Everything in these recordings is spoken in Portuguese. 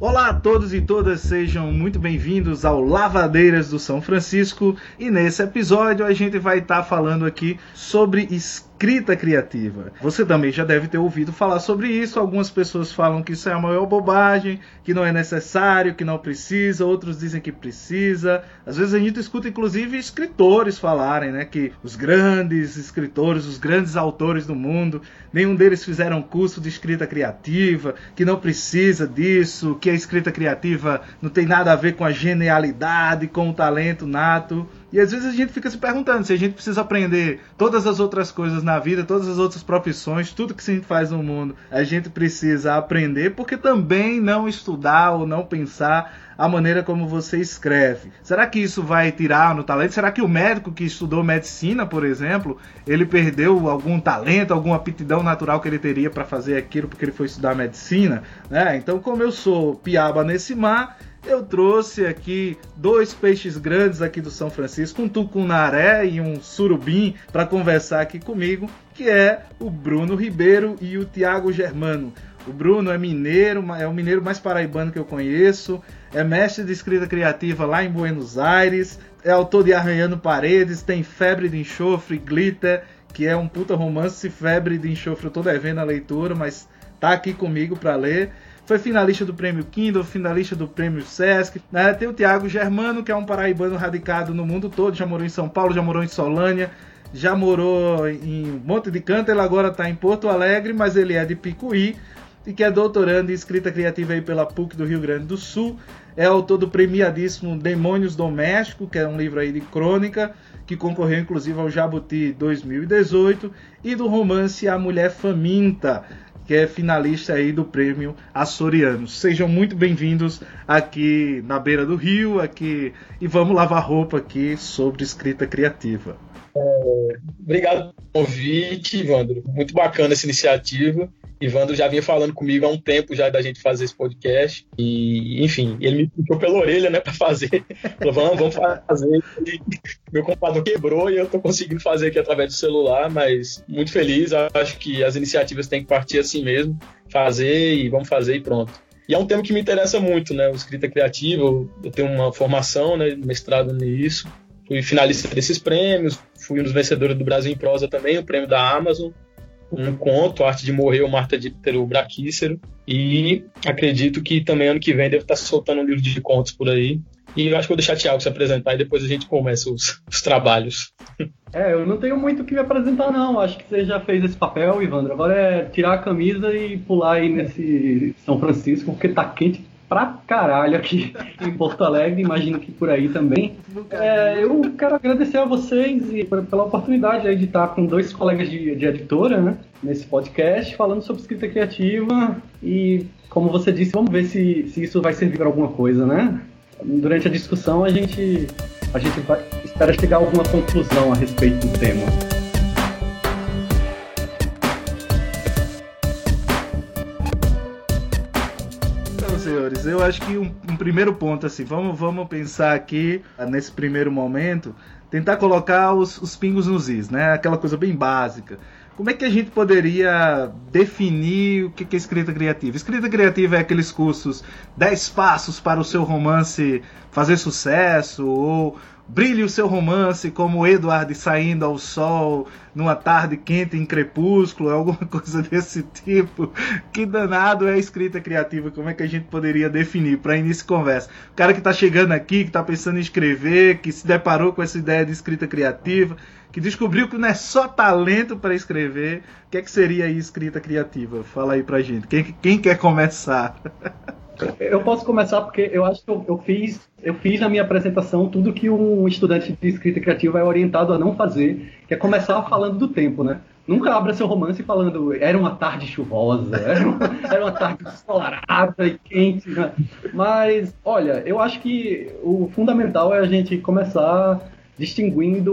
Olá a todos e todas, sejam muito bem-vindos ao Lavadeiras do São Francisco. E nesse episódio a gente vai estar tá falando aqui sobre escrita criativa. Você também já deve ter ouvido falar sobre isso. Algumas pessoas falam que isso é a maior bobagem, que não é necessário, que não precisa, outros dizem que precisa. Às vezes a gente escuta inclusive escritores falarem, né, que os grandes escritores, os grandes autores do mundo, nenhum deles fizeram curso de escrita criativa, que não precisa disso, que a escrita criativa não tem nada a ver com a genialidade, com o talento nato. E às vezes a gente fica se perguntando se a gente precisa aprender todas as outras coisas na vida, todas as outras profissões, tudo que a gente faz no mundo, a gente precisa aprender, porque também não estudar ou não pensar a maneira como você escreve. Será que isso vai tirar no talento? Será que o médico que estudou medicina, por exemplo, ele perdeu algum talento, alguma aptidão natural que ele teria para fazer aquilo porque ele foi estudar medicina? Né? Então, como eu sou piaba nesse mar, eu trouxe aqui dois peixes grandes aqui do São Francisco, um tucunaré e um surubim, para conversar aqui comigo, que é o Bruno Ribeiro e o Tiago Germano. O Bruno é mineiro, é o mineiro mais paraibano que eu conheço, é mestre de escrita criativa lá em Buenos Aires, é autor de Arranhando Paredes, tem Febre de Enxofre, Glitter, que é um puta romance, Febre de Enxofre eu tô devendo a leitura, mas tá aqui comigo para ler foi finalista do prêmio Kindle, finalista do prêmio Sesc. Né? Tem o Tiago Germano, que é um paraibano radicado no mundo todo, já morou em São Paulo, já morou em Solânia, já morou em Monte de Canto, ele agora está em Porto Alegre, mas ele é de Picuí e que é doutorando em escrita criativa aí pela PUC do Rio Grande do Sul. É autor do premiadíssimo Demônios Domésticos, que é um livro aí de crônica, que concorreu inclusive ao Jabuti 2018, e do romance A Mulher Faminta, que é finalista aí do prêmio Açoriano. Sejam muito bem-vindos aqui na beira do rio, aqui e vamos lavar roupa aqui sobre escrita criativa. É, obrigado pelo convite, Ivandro. Muito bacana essa iniciativa. Ivandro já vinha falando comigo há um tempo já da gente fazer esse podcast. E, enfim, ele me puxou pela orelha, né, para fazer. Falou, vamos, vamos fazer. E meu computador quebrou e eu tô conseguindo fazer aqui através do celular, mas muito feliz. Acho que as iniciativas têm que partir assim mesmo. Fazer e vamos fazer e pronto. E é um tema que me interessa muito, né? O escrita criativa. Eu tenho uma formação, né? Mestrado nisso. Fui finalista desses prêmios. Fui um dos vencedores do Brasil em Prosa também, o prêmio da Amazon um conto, Arte de Morrer, o Marta de o Braquícero. E acredito que também ano que vem deve estar soltando um livro de contos por aí. E eu acho que vou deixar o Thiago se apresentar e depois a gente começa os, os trabalhos. É, eu não tenho muito o que me apresentar, não. Acho que você já fez esse papel, Ivandro. Agora é tirar a camisa e pular aí nesse São Francisco, porque tá quente pra caralho aqui em Porto Alegre, imagino que por aí também. É, eu quero agradecer a vocês e pela oportunidade de estar com dois colegas de, de editora né, nesse podcast, falando sobre escrita criativa e, como você disse, vamos ver se, se isso vai servir para alguma coisa, né? Durante a discussão a gente, a gente vai, espera chegar a alguma conclusão a respeito do tema. Eu acho que um, um, primeiro ponto, assim, vamos, vamos pensar aqui, nesse primeiro momento, tentar colocar os, os pingos nos is, né? Aquela coisa bem básica. Como é que a gente poderia definir o que é escrita criativa? Escrita criativa é aqueles cursos 10 passos para o seu romance fazer sucesso, ou Brilhe o seu romance como Edward saindo ao sol numa tarde quente em crepúsculo, alguma coisa desse tipo. Que danado é a escrita criativa? Como é que a gente poderia definir para início de conversa? O cara que está chegando aqui, que está pensando em escrever, que se deparou com essa ideia de escrita criativa, que descobriu que não é só talento para escrever, o que é que seria aí escrita criativa? Fala aí pra gente. Quem, quem quer começar? Eu posso começar porque eu acho que eu, eu, fiz, eu fiz na minha apresentação tudo que um estudante de escrita criativa é orientado a não fazer, que é começar falando do tempo, né? Nunca abra seu romance falando era uma tarde chuvosa, era uma, era uma tarde ensolarada e quente. Né? Mas, olha, eu acho que o fundamental é a gente começar distinguindo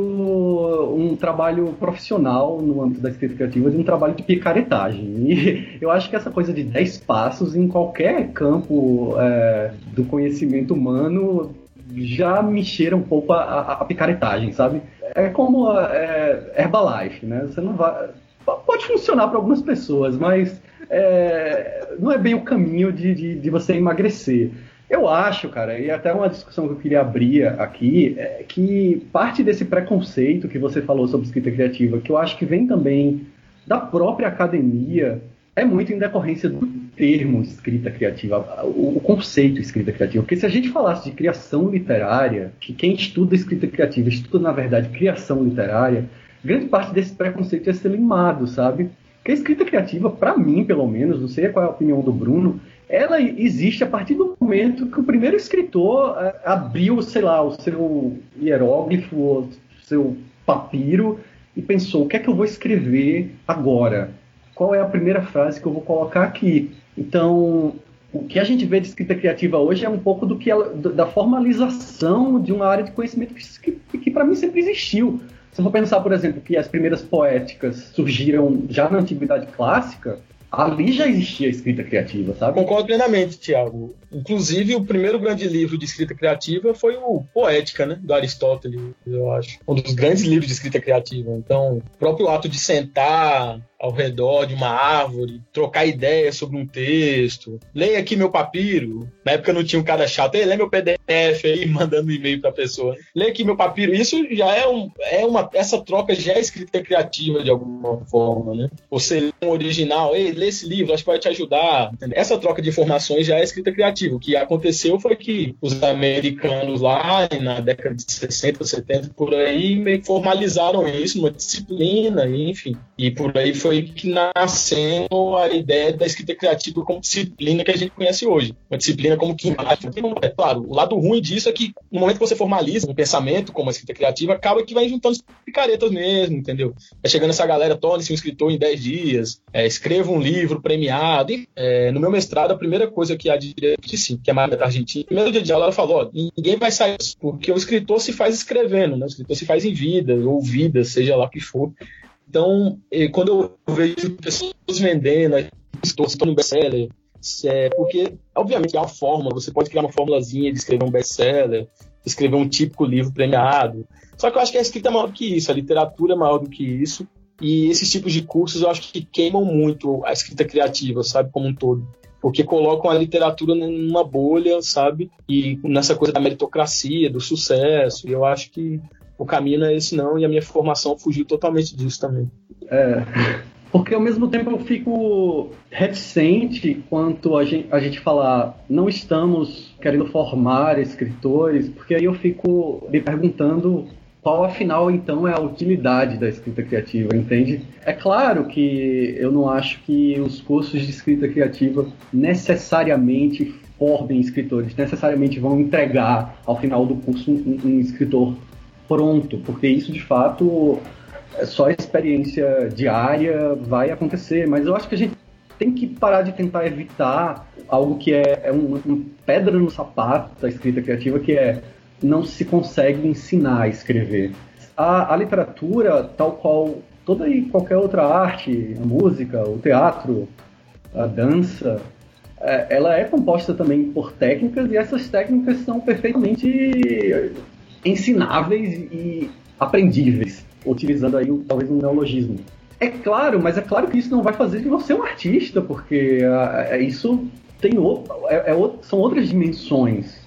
um trabalho profissional no âmbito da escrita criativa de um trabalho de picaretagem. E eu acho que essa coisa de 10 passos em qualquer campo é, do conhecimento humano já me cheira um pouco a, a, a picaretagem, sabe? é como é, Herbalife, né? Você não vai. Pode funcionar para algumas pessoas, mas é, não é bem o caminho de, de, de, você emagrecer. Eu acho, cara, e até uma discussão que eu queria abrir aqui, é que parte desse preconceito que você falou sobre escrita criativa, que eu acho que vem também da própria academia, é muito em decorrência do termo escrita criativa, o, conceito escrita criativa. Porque se a gente falasse de criação literária, que quem estuda escrita criativa estuda, na verdade, criação literária, grande parte desse preconceito ia ser limado, sabe? Porque a escrita criativa, para mim, pelo menos, não sei qual é a opinião do Bruno, ela existe a partir do momento que o primeiro escritor é, abriu, sei lá, o seu hieróglifo, o seu papiro e pensou: o que é que eu vou escrever agora? Qual é a primeira frase que eu vou colocar aqui? Então, o que a gente vê de escrita criativa hoje é um pouco do que ela, da formalização de uma área de conhecimento que, que, que para mim sempre existiu. Se eu for pensar, por exemplo, que as primeiras poéticas surgiram já na antiguidade clássica, ali já existia escrita criativa, sabe? Concordo plenamente, Tiago. Inclusive, o primeiro grande livro de escrita criativa foi o Poética, né? Do Aristóteles, eu acho. Um dos grandes livros de escrita criativa. Então, o próprio ato de sentar ao redor de uma árvore, trocar ideias sobre um texto, leia aqui meu papiro. Na época não tinha um cara chato, lê meu PDF aí, mandando e-mail pra pessoa. Leia aqui meu papiro. Isso já é, um, é uma. Essa troca já é escrita criativa de alguma forma, né? Você lê um original, ei, lê esse livro, acho que vai te ajudar. Entendeu? Essa troca de informações já é escrita criativa o que aconteceu foi que os americanos lá, na década de 60, 70, por aí, meio que formalizaram isso, uma disciplina, enfim. E por aí foi que nasceu a ideia da escrita criativa como disciplina que a gente conhece hoje. Uma disciplina como que é claro, o lado ruim disso é que no momento que você formaliza um pensamento como a escrita criativa, acaba que vai juntando picaretas mesmo, entendeu? Vai chegando essa galera, torne-se um escritor em 10 dias, é, escreva um livro premiado. E, é, no meu mestrado, a primeira coisa que a diretora sim, que é mais da Argentina. No primeiro dia de aula ela falou, ó, ninguém vai sair porque o escritor se faz escrevendo, né? O escritor se faz em vida, ou vida, seja lá o que for. Então, quando eu vejo pessoas vendendo, estou citando um best-seller, é porque, obviamente, há uma fórmula, você pode criar uma formulazinha de escrever um best-seller, escrever um típico livro premiado. Só que eu acho que a escrita é maior do que isso, a literatura é maior do que isso, e esses tipos de cursos eu acho que queimam muito a escrita criativa, sabe, como um todo porque colocam a literatura numa bolha, sabe? E nessa coisa da meritocracia, do sucesso. E eu acho que o caminho não é esse não, e a minha formação fugiu totalmente disso também. É, porque ao mesmo tempo eu fico reticente quanto a gente, a gente falar não estamos querendo formar escritores, porque aí eu fico me perguntando qual afinal então é a utilidade da escrita criativa, entende? É claro que eu não acho que os cursos de escrita criativa necessariamente formem escritores, necessariamente vão entregar ao final do curso um, um escritor pronto, porque isso de fato é só experiência diária vai acontecer, mas eu acho que a gente tem que parar de tentar evitar algo que é, é uma, pedra no sapato da escrita criativa, que é não se consegue ensinar a escrever. A, a literatura, tal qual toda e qualquer outra arte, a música, o teatro, a dança, é, ela é composta também por técnicas e essas técnicas são perfeitamente ensináveis e aprendíveis, utilizando aí talvez um neologismo. É claro, mas é claro que isso não vai fazer de você um artista, porque é, isso tem outro, é, é, são outras dimensões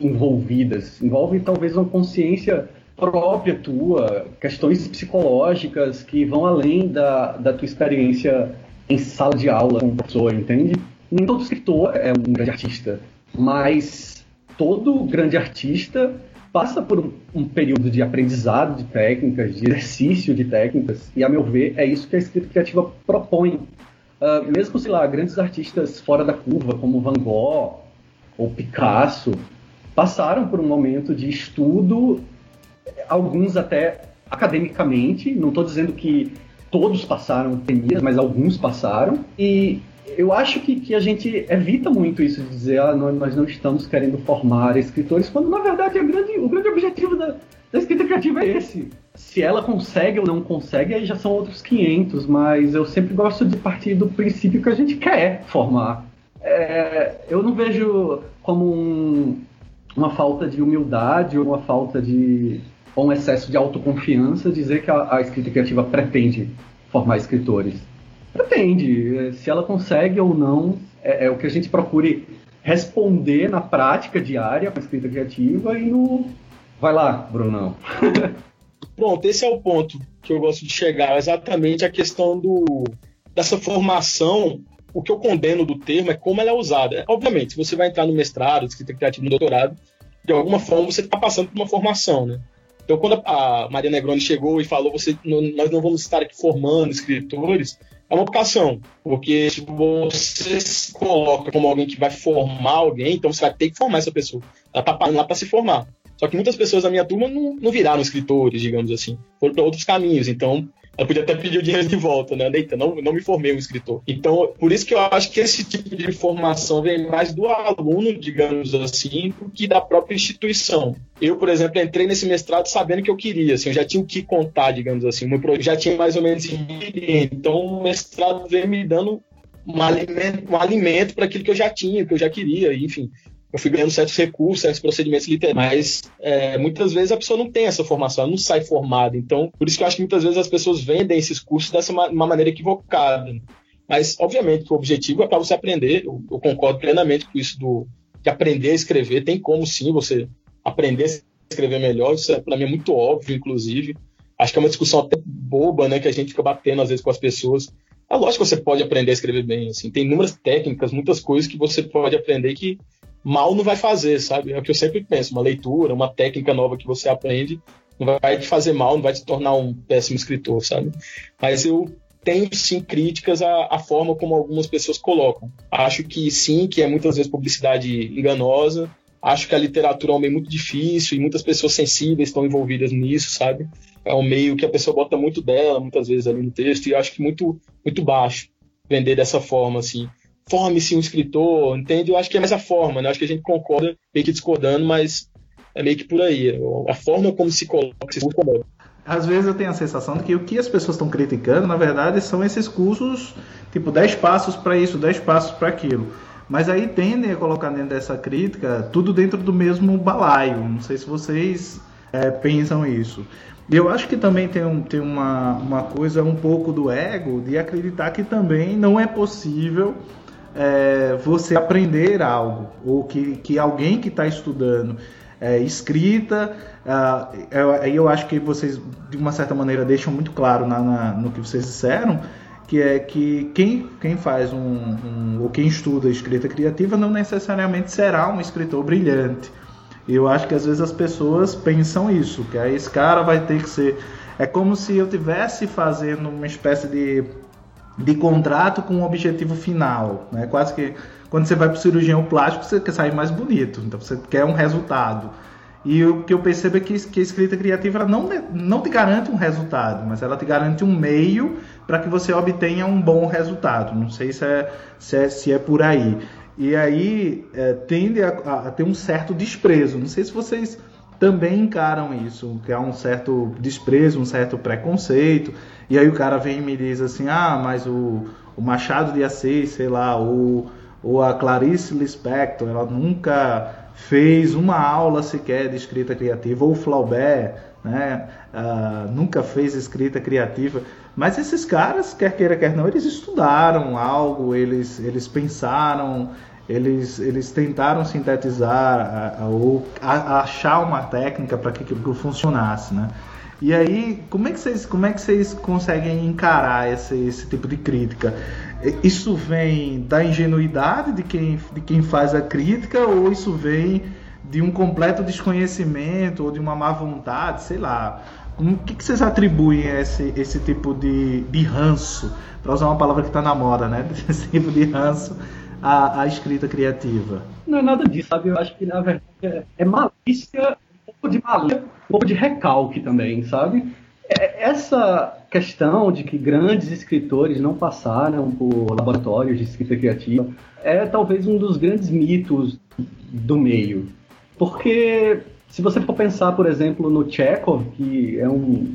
envolvidas. Envolve talvez uma consciência própria tua, questões psicológicas que vão além da, da tua experiência em sala de aula como professor, entende? Nem todo escritor é um grande artista, mas todo grande artista passa por um, um, período de aprendizado de técnicas, de exercício de técnicas, e a meu ver é isso que a escrita criativa propõe. Uh, mesmo, sei lá, grandes artistas fora da curva, como Van Gogh ou Picasso, passaram por um momento de estudo, alguns até academicamente, não estou dizendo que todos passaram temias, mas alguns passaram, e eu acho que, que a gente evita muito isso de dizer ah, nós, nós não estamos querendo formar escritores, quando na verdade grande, o grande objetivo da, da escrita criativa é esse. Se ela consegue ou não consegue, aí já são outros 500, mas eu sempre gosto de partir do princípio que a gente quer formar. É, eu não vejo como um, uma falta de humildade ou uma falta de ou um excesso de autoconfiança dizer que a, a escrita criativa pretende formar escritores. Pretende. Se ela consegue ou não, é, é o que a gente procure responder na prática diária com a escrita criativa e no. Vai lá, Brunão. Pronto, esse é o ponto que eu gosto de chegar, exatamente a questão do, dessa formação. O que eu condeno do termo é como ela é usada. Obviamente, se você vai entrar no mestrado, escrita criativa, no doutorado, de alguma forma você está passando por uma formação, né? Então, quando a Maria Negroni chegou e falou, você, nós não vamos estar aqui formando escritores, é uma vocação, porque se você se coloca como alguém que vai formar alguém, então você vai ter que formar essa pessoa. Ela está parando lá para se formar. Só que muitas pessoas da minha turma não, não viraram escritores, digamos assim. Foram para outros caminhos. Então, ela podia até pedir o dinheiro de volta, né? Neita, não, não me formei um escritor. Então, por isso que eu acho que esse tipo de informação vem mais do aluno, digamos assim, do que da própria instituição. Eu, por exemplo, entrei nesse mestrado sabendo que eu queria, assim, eu já tinha o que contar, digamos assim, meu projeto já tinha mais ou menos então o mestrado veio me dando um alimento, um alimento para aquilo que eu já tinha, que eu já queria, enfim eu fui ganhando certos recursos, certos procedimentos literários, mas é, muitas vezes a pessoa não tem essa formação, ela não sai formada. Então, por isso que eu acho que muitas vezes as pessoas vendem esses cursos dessa uma maneira equivocada. Mas, obviamente, o objetivo é para você aprender, eu, eu, concordo plenamente com isso do, de aprender a escrever. Tem como sim você aprender a escrever melhor, isso é, para mim é muito óbvio, inclusive. Acho que é uma discussão até boba, né, que a gente fica batendo às vezes com as pessoas. É lógico que você pode aprender a escrever bem, assim, tem inúmeras técnicas, muitas coisas que você pode aprender que mal não vai fazer, sabe? É o que eu sempre penso, uma leitura, uma técnica nova que você aprende, não vai te fazer mal, não vai te tornar um péssimo escritor, sabe? Mas eu tenho sim críticas à, à, forma como algumas pessoas colocam. Acho que sim, que é muitas vezes publicidade enganosa. Acho que a literatura é um meio muito difícil e muitas pessoas sensíveis estão envolvidas nisso, sabe? É um meio que a pessoa bota muito dela, muitas vezes ali no texto, e acho que muito, muito baixo vender dessa forma, assim forme-se um escritor, entende? Eu acho que é mais a forma, né? Eu acho que a gente concorda, meio que discordando, mas é meio que por aí. A forma como se coloca, se incomoda. Às vezes eu tenho a sensação de que o que as pessoas estão criticando, na verdade, são esses cursos, tipo 10 passos para isso, 10 passos para aquilo. Mas aí tendem a colocar dentro dessa crítica tudo dentro do mesmo balaio. Não sei se vocês é, pensam isso. Eu acho que também tem, um, tem uma, uma coisa um pouco do ego de acreditar que também não é possível é, você aprender algo, ou que, que alguém que está estudando é, escrita, aí eu, acho que vocês, de uma certa maneira, deixam muito claro na, na, no que vocês disseram, que é que quem, quem faz um, um, ou quem estuda escrita criativa não necessariamente será um escritor brilhante. Eu acho que às vezes as pessoas pensam isso, que aí esse cara vai ter que ser. É como se eu tivesse fazendo uma espécie de de contrato com um objetivo final. Né? Quase que quando você vai para o cirurgião plástico, você quer sair mais bonito, então você quer um resultado. E o que eu percebo é que, que a escrita criativa não, não te garante um resultado, mas ela te garante um meio para que você obtenha um bom resultado. Não sei se é, se é, se é por aí. E aí é, tende a, a, ter um certo desprezo. Não sei se vocês também encaram isso, que há um certo desprezo, um certo preconceito. E aí o cara vem e me diz assim: ah, mas o, o Machado de Assis, sei lá, ou, ou a Clarice Lispector, ela nunca fez uma aula sequer de escrita criativa, ou o Flaubert, né, uh, nunca fez escrita criativa. Mas esses caras, quer queira, quer não, eles estudaram algo, eles, eles pensaram, eles, eles tentaram sintetizar ou achar uma técnica para que aquilo funcionasse, né? E aí, como é que vocês, como é que vocês conseguem encarar esse, esse tipo de crítica? Isso vem da ingenuidade de quem, de quem faz a crítica ou isso vem de um completo desconhecimento ou de uma má vontade, sei lá. O que, que vocês atribuem a esse, esse tipo de, de ranço? Para usar uma palavra que está na moda, né? Esse tipo de ranço a, a escrita criativa? Não é nada disso, sabe? Eu acho que, na verdade, é, é malícia, pouco de malícia, um pouco de recalque também, sabe? É, essa questão de que grandes escritores não passaram por laboratórios de escrita criativa é talvez um dos grandes mitos do meio. Porque se você for pensar, por exemplo, no Chekhov, que é um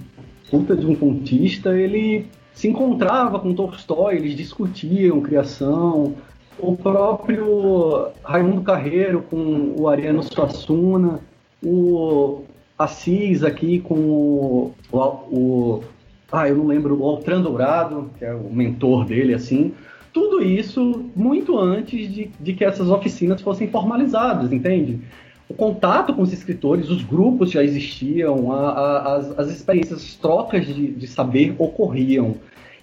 puta de um contista, ele se encontrava com Tolstói, eles discutiam criação, o próprio Raimundo Carreiro com o Ariano Suassuna, o Assis aqui com o, o, o ah, eu não lembro, o Altran Dourado, que é o mentor dele, assim. Tudo isso muito antes de, de que essas oficinas fossem formalizadas, entende? O contato com os escritores, os grupos já existiam, a, a, as, as experiências, as trocas de, de saber ocorriam.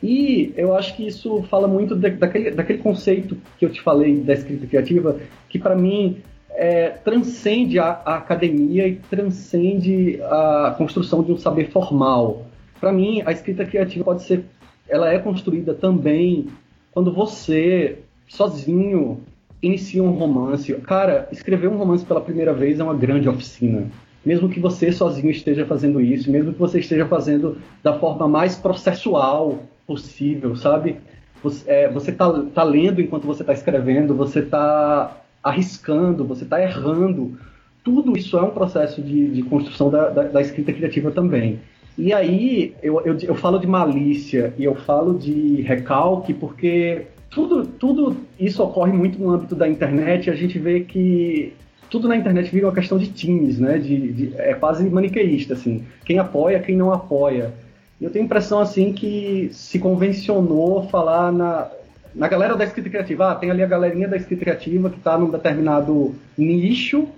E eu acho que isso fala muito de, daquele, daquele conceito que eu te falei da escrita criativa, que para mim é, transcende a, a, academia e transcende a construção de um saber formal. Para mim, a escrita criativa pode ser, ela é construída também quando você sozinho inicia um romance. Cara, escrever um romance pela primeira vez é uma grande oficina. Mesmo que você sozinho esteja fazendo isso, mesmo que você esteja fazendo da forma mais processual possível, sabe? Você, é, você tá, tá lendo enquanto você está escrevendo, você está arriscando, você está errando. Tudo isso é um processo de, de construção da, da, da, escrita criativa também. E aí eu, eu, eu falo de malícia e eu falo de recalque porque tudo, tudo isso ocorre muito no âmbito da internet e a gente vê que tudo na internet vira uma questão de times, né? De, de, é quase maniqueísta, assim. Quem apoia, quem não apoia. Eu tenho a impressão, assim, que se convencionou falar na, na galera da escrita criativa. Ah, tem ali a galerinha da escrita criativa que está num determinado nicho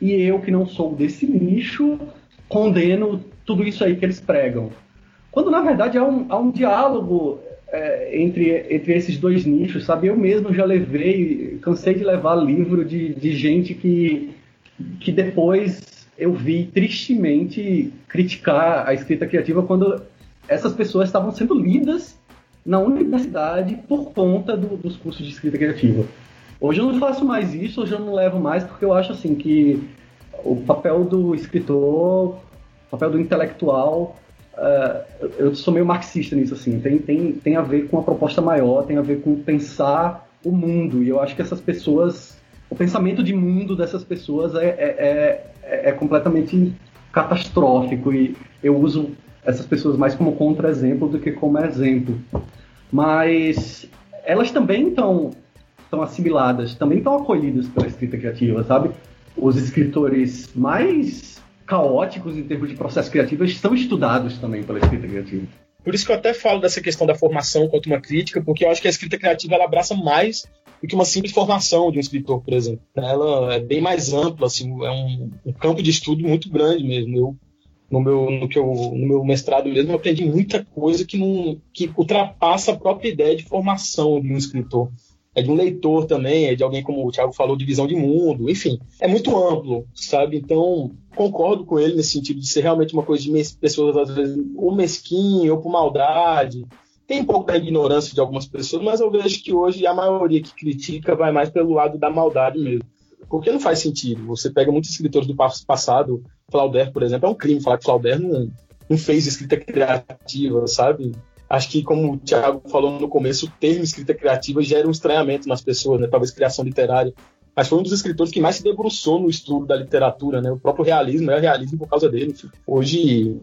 e eu, que não sou desse nicho, condeno tudo isso aí que eles pregam. Quando, na verdade, há um, há um diálogo é, entre, entre esses dois nichos, sabe? Eu mesmo já levei, cansei de levar livro de, de gente que, que depois eu vi tristemente criticar a escrita criativa quando essas pessoas estavam sendo lidas na universidade por conta do, dos cursos de escrita criativa. Hoje eu não faço mais isso, hoje eu não levo mais, porque eu acho assim que o papel do escritor, o papel do intelectual Uh, eu sou meio marxista nisso, assim. Tem, tem, tem a ver com a proposta maior, tem a ver com pensar o mundo. E eu acho que essas pessoas, o pensamento de mundo dessas pessoas é, é, é, é completamente catastrófico. E eu uso essas pessoas mais como contra-exemplo do que como exemplo. Mas elas também estão assimiladas, também estão acolhidas pela escrita criativa, sabe? Os escritores mais caóticos em termos de processo criativo são estudados também pela escrita criativa. Por isso que eu até falo dessa questão da formação quanto uma crítica, porque eu acho que a escrita criativa ela abraça mais do que uma simples formação de um escritor, por exemplo. Ela é bem mais ampla, assim, é um, um campo de estudo muito grande mesmo. Eu, no meu, no, que eu, no meu mestrado mesmo, eu aprendi muita coisa que, não, que ultrapassa a própria ideia de formação de um escritor é de um leitor também, é de alguém como o Thiago falou, de visão de mundo, enfim, é muito amplo, sabe? Então, concordo com ele nesse sentido de ser realmente uma coisa de pessoas, às vezes, ou mesquinho, ou por maldade. Tem um pouco da ignorância de algumas pessoas, mas eu vejo que hoje a maioria que critica vai mais pelo lado da maldade mesmo. Porque não faz sentido. Você pega muitos escritores do passado, Flauder, por exemplo, é um crime falar que Flauder não, não fez escrita criativa, sabe? acho que, como o Thiago falou no começo, o termo escrita criativa gera um estranhamento nas pessoas, né? talvez criação literária. Mas foi um dos escritores que mais se debruçou no estudo da literatura, né? O próprio realismo é realismo por causa dele. Hoje,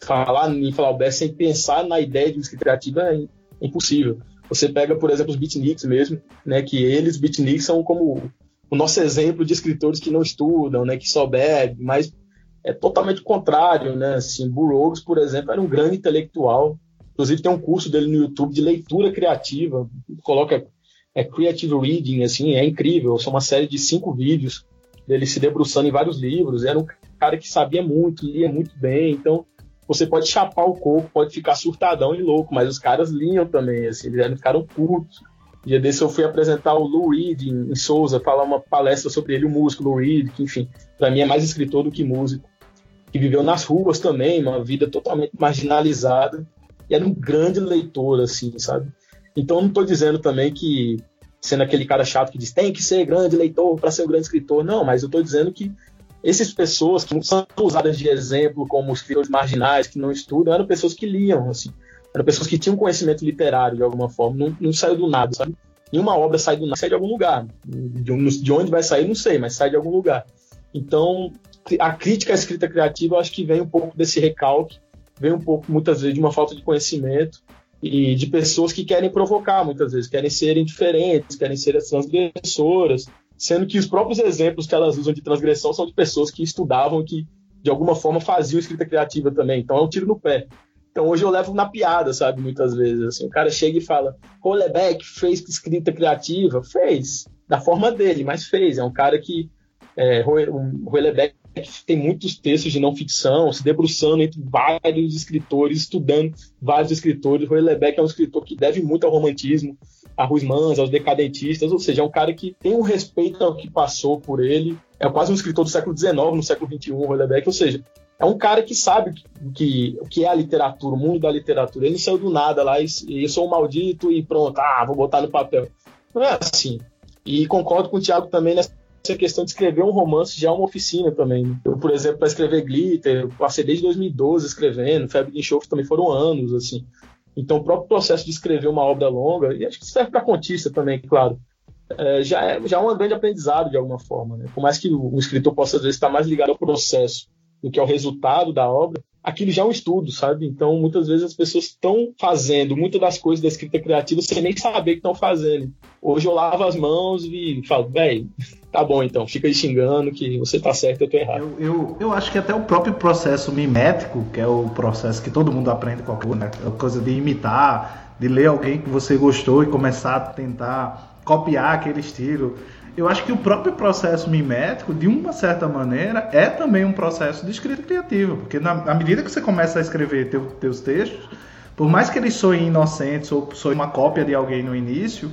falar em Flaubert sem pensar na ideia de escrita criativa é impossível. Você pega, por exemplo, os beatniks mesmo, né? Que eles, beatniks, são como o nosso exemplo de escritores que não estudam, né? Que só bebem, mas é totalmente contrário, né? Assim, Burroughs, por exemplo, era um grande intelectual, Inclusive tem um curso dele no YouTube de leitura criativa, coloca é creative reading, assim, é incrível. São uma série de cinco vídeos dele se debruçando em vários livros. Era um cara que sabia muito, lia muito bem. Então você pode chapar o corpo, pode ficar surtadão e louco, mas os caras liam também, assim, eles ficaram putos. Dia desse eu fui apresentar o Lou Reed em, em Souza, falar uma palestra sobre ele, o músico Lou Reed, que enfim, para mim é mais escritor do que músico. Que viveu nas ruas também, uma vida totalmente marginalizada e era um grande leitor, assim, sabe? Então não estou dizendo também que, sendo aquele cara chato que diz tem que ser grande leitor para ser um grande escritor, não, mas eu estou dizendo que essas pessoas que são usadas de exemplo como escritores marginais, que não estudam, eram pessoas que liam, assim, eram pessoas que tinham conhecimento literário de alguma forma, não, não saiu do nada, sabe? Nenhuma obra sai do nada, sai de algum lugar. De, de onde vai sair, não sei, mas sai de algum lugar. Então, a crítica à escrita criativa, eu acho que vem um pouco desse recalque vem um pouco, muitas vezes, de uma falta de conhecimento e de pessoas que querem provocar, muitas vezes, querem serem diferentes, querem ser as transgressoras, sendo que os próprios exemplos que elas usam de transgressão são de pessoas que estudavam, que de alguma forma faziam escrita criativa também. Então é um tiro no pé. Então hoje eu levo na piada, sabe? Muitas vezes. Assim, o cara chega e fala: Colebeck fez escrita criativa? Fez, da forma dele, mas fez. É um cara que. É, o Roelebeck tem muitos textos de não ficção, se debruçando entre vários escritores, estudando vários escritores. O Roelebeck é um escritor que deve muito ao romantismo, a Ruiz Mans, aos decadentistas, ou seja, é um cara que tem um respeito ao que passou por ele, é quase um escritor do século XIX, no século XXI, o Hollebeck, ou seja, é um cara que sabe que, o que é a literatura, o mundo da literatura. Ele não saiu do nada lá e, e sou um maldito e pronto, ah, vou botar no papel. Não é assim. E concordo com o Tiago também nessa questão de escrever um romance já é uma oficina também. Eu, por exemplo, para escrever Glitter, passei desde 2012 escrevendo, Febre de Enxofre também foram anos, assim. Então, o próprio processo de escrever uma obra longa, e acho que serve para contista também, claro, é, já, é, já é um grande aprendizado de alguma forma. Né? Por mais que o escritor possa, às vezes, estar mais ligado ao processo do que ao resultado da obra, aquilo já é um estudo, sabe? Então, muitas vezes as pessoas estão fazendo muitas das coisas da escrita criativa sem nem saber que estão fazendo. Hoje eu lavo as mãos e falo, velho, tá bom então, fica aí xingando que você tá certo, eu tô errado. Eu, eu, eu, acho que até o próprio processo mimético, que é o processo que todo mundo aprende com a né? A coisa de imitar, de ler alguém que você gostou e começar a tentar copiar aquele estilo eu acho que o próprio processo mimético, de uma certa maneira, é também um processo de escrita criativa, porque na, medida que você começa a escrever teu, teus textos, por mais que eles soem inocentes ou soem uma cópia de alguém no início,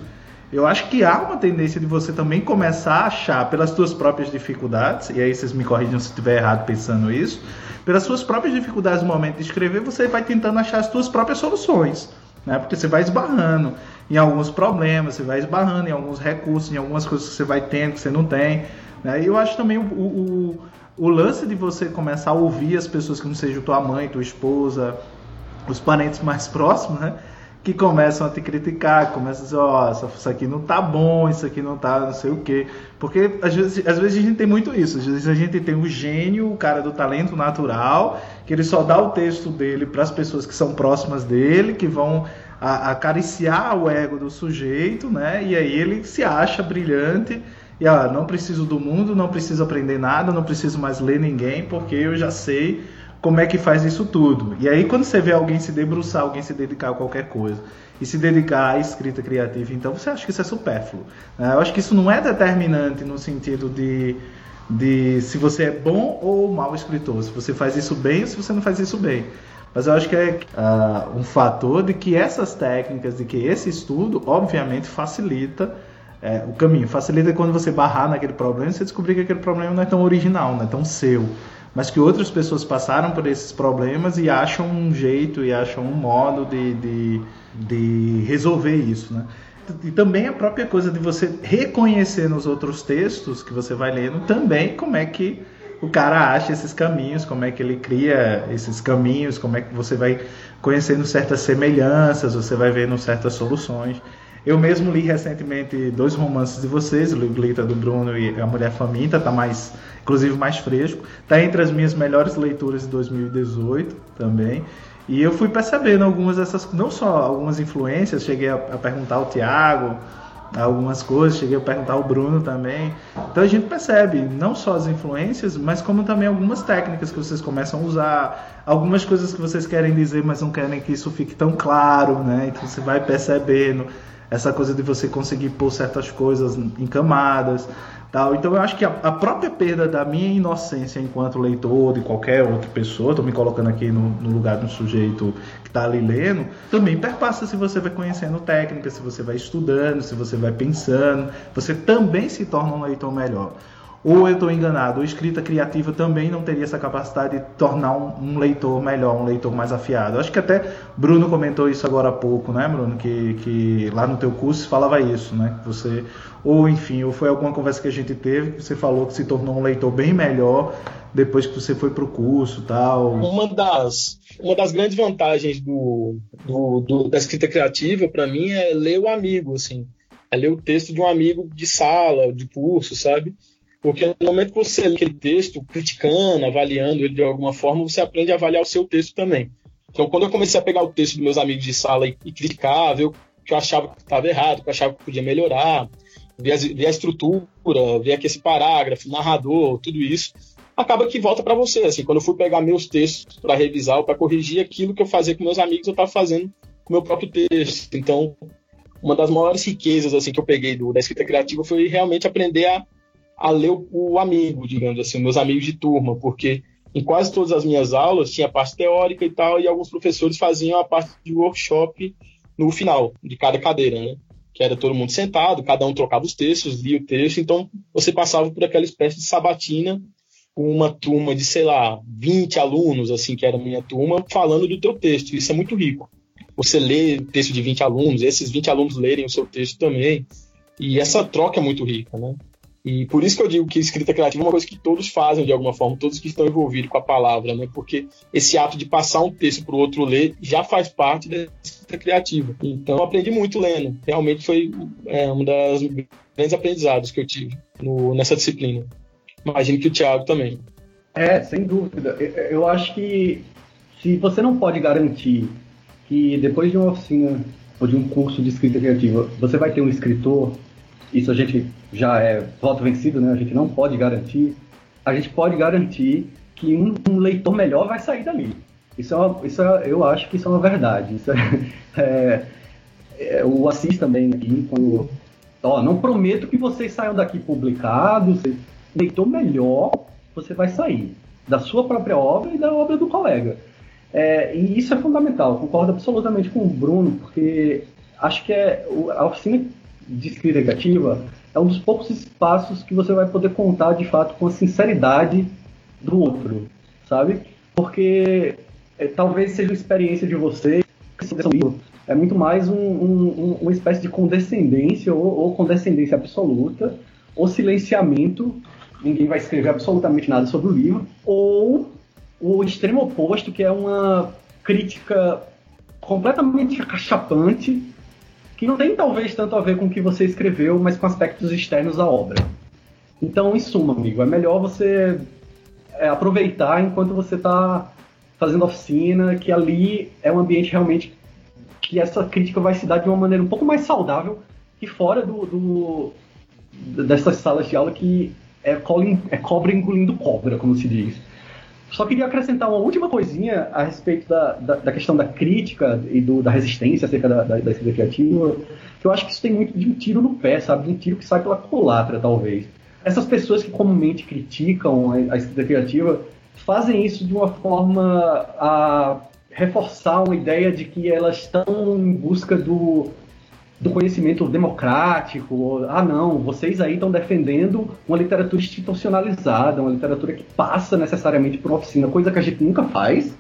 eu acho que há uma tendência de você também começar a achar pelas suas próprias dificuldades, e aí vocês me corrigem se estiver errado pensando isso, pelas suas próprias dificuldades no momento de escrever, você vai tentando achar as suas próprias soluções, né? Porque você vai esbarrando em alguns problemas, você vai esbarrando em alguns recursos, em algumas coisas que você vai tendo que você não tem. Né? E eu acho também o, o, o, lance de você começar a ouvir as pessoas que não sejam tua mãe, tua esposa, os parentes mais próximos, né? Que começam a te criticar, começam a dizer, ó, oh, isso aqui não tá bom, isso aqui não tá não sei o quê. Porque às vezes, às vezes a gente tem muito isso, às vezes a gente tem o gênio, o cara do talento natural, que ele só dá o texto dele para as pessoas que são próximas dele, que vão a, acariciar o ego do sujeito, né? E aí ele se acha brilhante e ah, não preciso do mundo, não preciso aprender nada, não preciso mais ler ninguém, porque eu já sei como é que faz isso tudo. E aí quando você vê alguém se debruçar, alguém se dedicar a qualquer coisa e se dedicar à escrita criativa, então você acha que isso é supérfluo. Né? Eu acho que isso não é determinante no sentido de de se você é bom ou mau escritor, se você faz isso bem ou se você não faz isso bem. Mas eu acho que é uh, um fator de que essas técnicas, de que esse estudo, obviamente, facilita é, o caminho. Facilita quando você barrar naquele problema, você descobrir que aquele problema não é tão original, não é tão seu. Mas que outras pessoas passaram por esses problemas e acham um jeito e acham um modo de, de, de resolver isso, né? E também a própria coisa de você reconhecer nos outros textos que você vai lendo também como é que o cara acha esses caminhos, como é que ele cria esses caminhos, como é que você vai conhecendo certas semelhanças, você vai vendo certas soluções. Eu mesmo li recentemente dois romances de vocês, o Glitter do Bruno e A Mulher Faminta, tá mais, inclusive mais fresco, tá entre as minhas melhores leituras de 2018 também. E eu fui percebendo algumas dessas, não só algumas influências, cheguei a, a perguntar ao Tiago, algumas coisas, cheguei a perguntar ao Bruno também. Então a gente percebe não só as influências, mas como também algumas técnicas que vocês começam a usar, algumas coisas que vocês querem dizer, mas não querem que isso fique tão claro, né? Então você vai percebendo essa coisa de você conseguir pôr certas coisas em camadas. Tal. Então eu acho que a, a, própria perda da minha inocência enquanto leitor de qualquer outra pessoa, estou me colocando aqui no, no lugar de um sujeito que está ali lendo, também perpassa se você vai conhecendo técnicas, se você vai estudando, se você vai pensando, você também se torna um leitor melhor. Ou eu estou enganado, a escrita criativa também não teria essa capacidade de tornar um, um, leitor melhor, um leitor mais afiado. Acho que até Bruno comentou isso agora há pouco, né, Bruno? Que, que lá no teu curso falava isso, né? Que você, ou enfim, ou foi alguma conversa que a gente teve que você falou que se tornou um leitor bem melhor depois que você foi para o curso tal. Uma das, uma das grandes vantagens do, do, do da escrita criativa, para mim, é ler o amigo, assim. É ler o texto de um amigo de sala, de curso, sabe? Porque no momento que você lê aquele texto, criticando, avaliando ele de alguma forma, você aprende a avaliar o seu texto também. Então, quando eu comecei a pegar o texto dos meus amigos de sala e, e criticar, ver o que eu achava que estava errado, o que eu achava que podia melhorar, ver a, ver a estrutura, ver aqui esse parágrafo, narrador, tudo isso, acaba que volta para você. Assim, quando eu fui pegar meus textos para revisar ou para corrigir aquilo que eu fazia com meus amigos, eu estava fazendo com meu próprio texto. Então, uma das maiores riquezas assim que eu peguei do, da escrita criativa foi realmente aprender a, a ler o, o amigo, digamos assim, meus amigos de turma, porque em quase todas as minhas aulas tinha a parte teórica e tal, e alguns professores faziam a parte de workshop no final de cada cadeira, né? Que era todo mundo sentado, cada um trocava os textos, lia o texto, então você passava por aquela espécie de sabatina com uma turma de, sei lá, 20 alunos, assim, que era a minha turma, falando do teu texto. Isso é muito rico. Você lê o texto de 20 alunos, esses 20 alunos lerem o seu texto também. E essa troca é muito rica, né? E por isso que eu digo que escrita criativa é uma coisa que todos fazem de alguma forma, todos que estão envolvidos com a palavra, né? Porque esse ato de passar um texto para o outro ler já faz parte da escrita criativa. Então eu aprendi muito lendo. Realmente foi é, um dos grandes aprendizados que eu tive no, nessa disciplina. Imagino que o Thiago também. É, sem dúvida. Eu acho que se você não pode garantir que depois de uma oficina ou de um curso de escrita criativa você vai ter um escritor, isso a gente já é voto vencido, né? A gente não pode garantir. A gente pode garantir que um, um leitor melhor vai sair dali. Isso, é uma, isso é, eu acho que isso é uma verdade. Isso é, é, é, o Assis também aqui, quando, ó, não prometo que vocês saiam daqui publicados, leitor melhor você vai sair da sua própria obra e da obra do colega. É, e isso é fundamental, concordo absolutamente com o Bruno, porque acho que é a oficina de escrita criativa é um dos poucos espaços que você vai poder contar de fato com a sinceridade do outro, sabe? Porque é, talvez seja a experiência de você é muito mais um, um, uma espécie de condescendência ou, ou condescendência absoluta ou silenciamento ninguém vai escrever absolutamente nada sobre o livro, ou o extremo oposto, que é uma crítica completamente acachapante, que não tem talvez tanto a ver com o que você escreveu, mas com aspectos externos à obra. Então, em suma, amigo, é melhor você é, aproveitar enquanto você está fazendo oficina, que ali é um ambiente realmente que essa crítica vai se dar de uma maneira um pouco mais saudável que fora do, do dessas salas de aula que é, é cobra engolindo cobra, como se diz. Só queria acrescentar uma última coisinha a respeito da, da, da questão da crítica e do, da resistência acerca da, da, da escrita criativa, que eu acho que isso tem muito de um tiro no pé, sabe? De um tiro que sai pela colatra, talvez. Essas pessoas que comumente criticam a, a escrita criativa fazem isso de uma forma a reforçar uma ideia de que elas estão em busca do, do conhecimento democrático. Ah, não, vocês aí estão defendendo uma literatura institucionalizada, uma literatura que passa necessariamente por uma oficina, coisa que a gente nunca faz.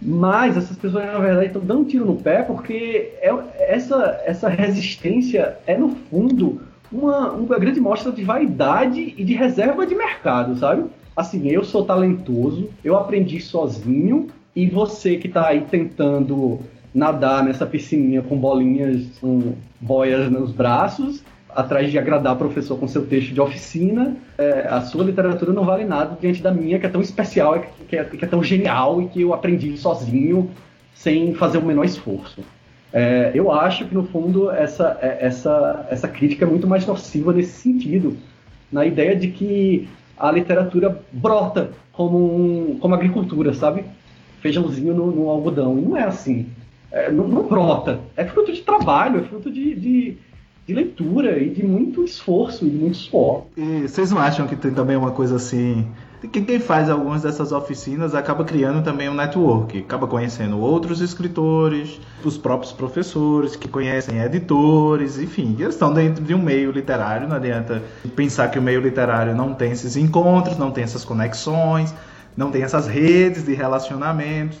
Mas essas pessoas, na verdade, estão dando um tiro no pé porque é, essa, essa resistência é, no fundo, uma, uma grande mostra de vaidade e de reserva de mercado, sabe? Assim, eu sou talentoso, eu aprendi sozinho, e você que está aí tentando nadar nessa piscininha com bolinhas, com boias nos braços, atrás de agradar o professor com seu texto de oficina, é, a sua literatura não vale nada diante da minha, que é tão especial, que é, que é tão genial e que eu aprendi sozinho, sem fazer o menor esforço. É, eu acho que, no fundo, essa, é, essa, essa crítica é muito mais nociva nesse sentido, na ideia de que a literatura brota como, um, como agricultura, sabe? Feijãozinho no, no algodão. E não é assim é, não, não, brota. É fruto de trabalho, é fruto de, de, de, leitura e de muito esforço e de muito suor. E vocês não acham que tem também uma coisa assim. Que quem faz algumas dessas oficinas acaba criando também um network, acaba conhecendo outros escritores, os próprios professores que conhecem editores, enfim, eles estão dentro de um meio literário, não adianta pensar que o meio literário não tem esses encontros, não tem essas conexões, não tem essas redes de relacionamentos.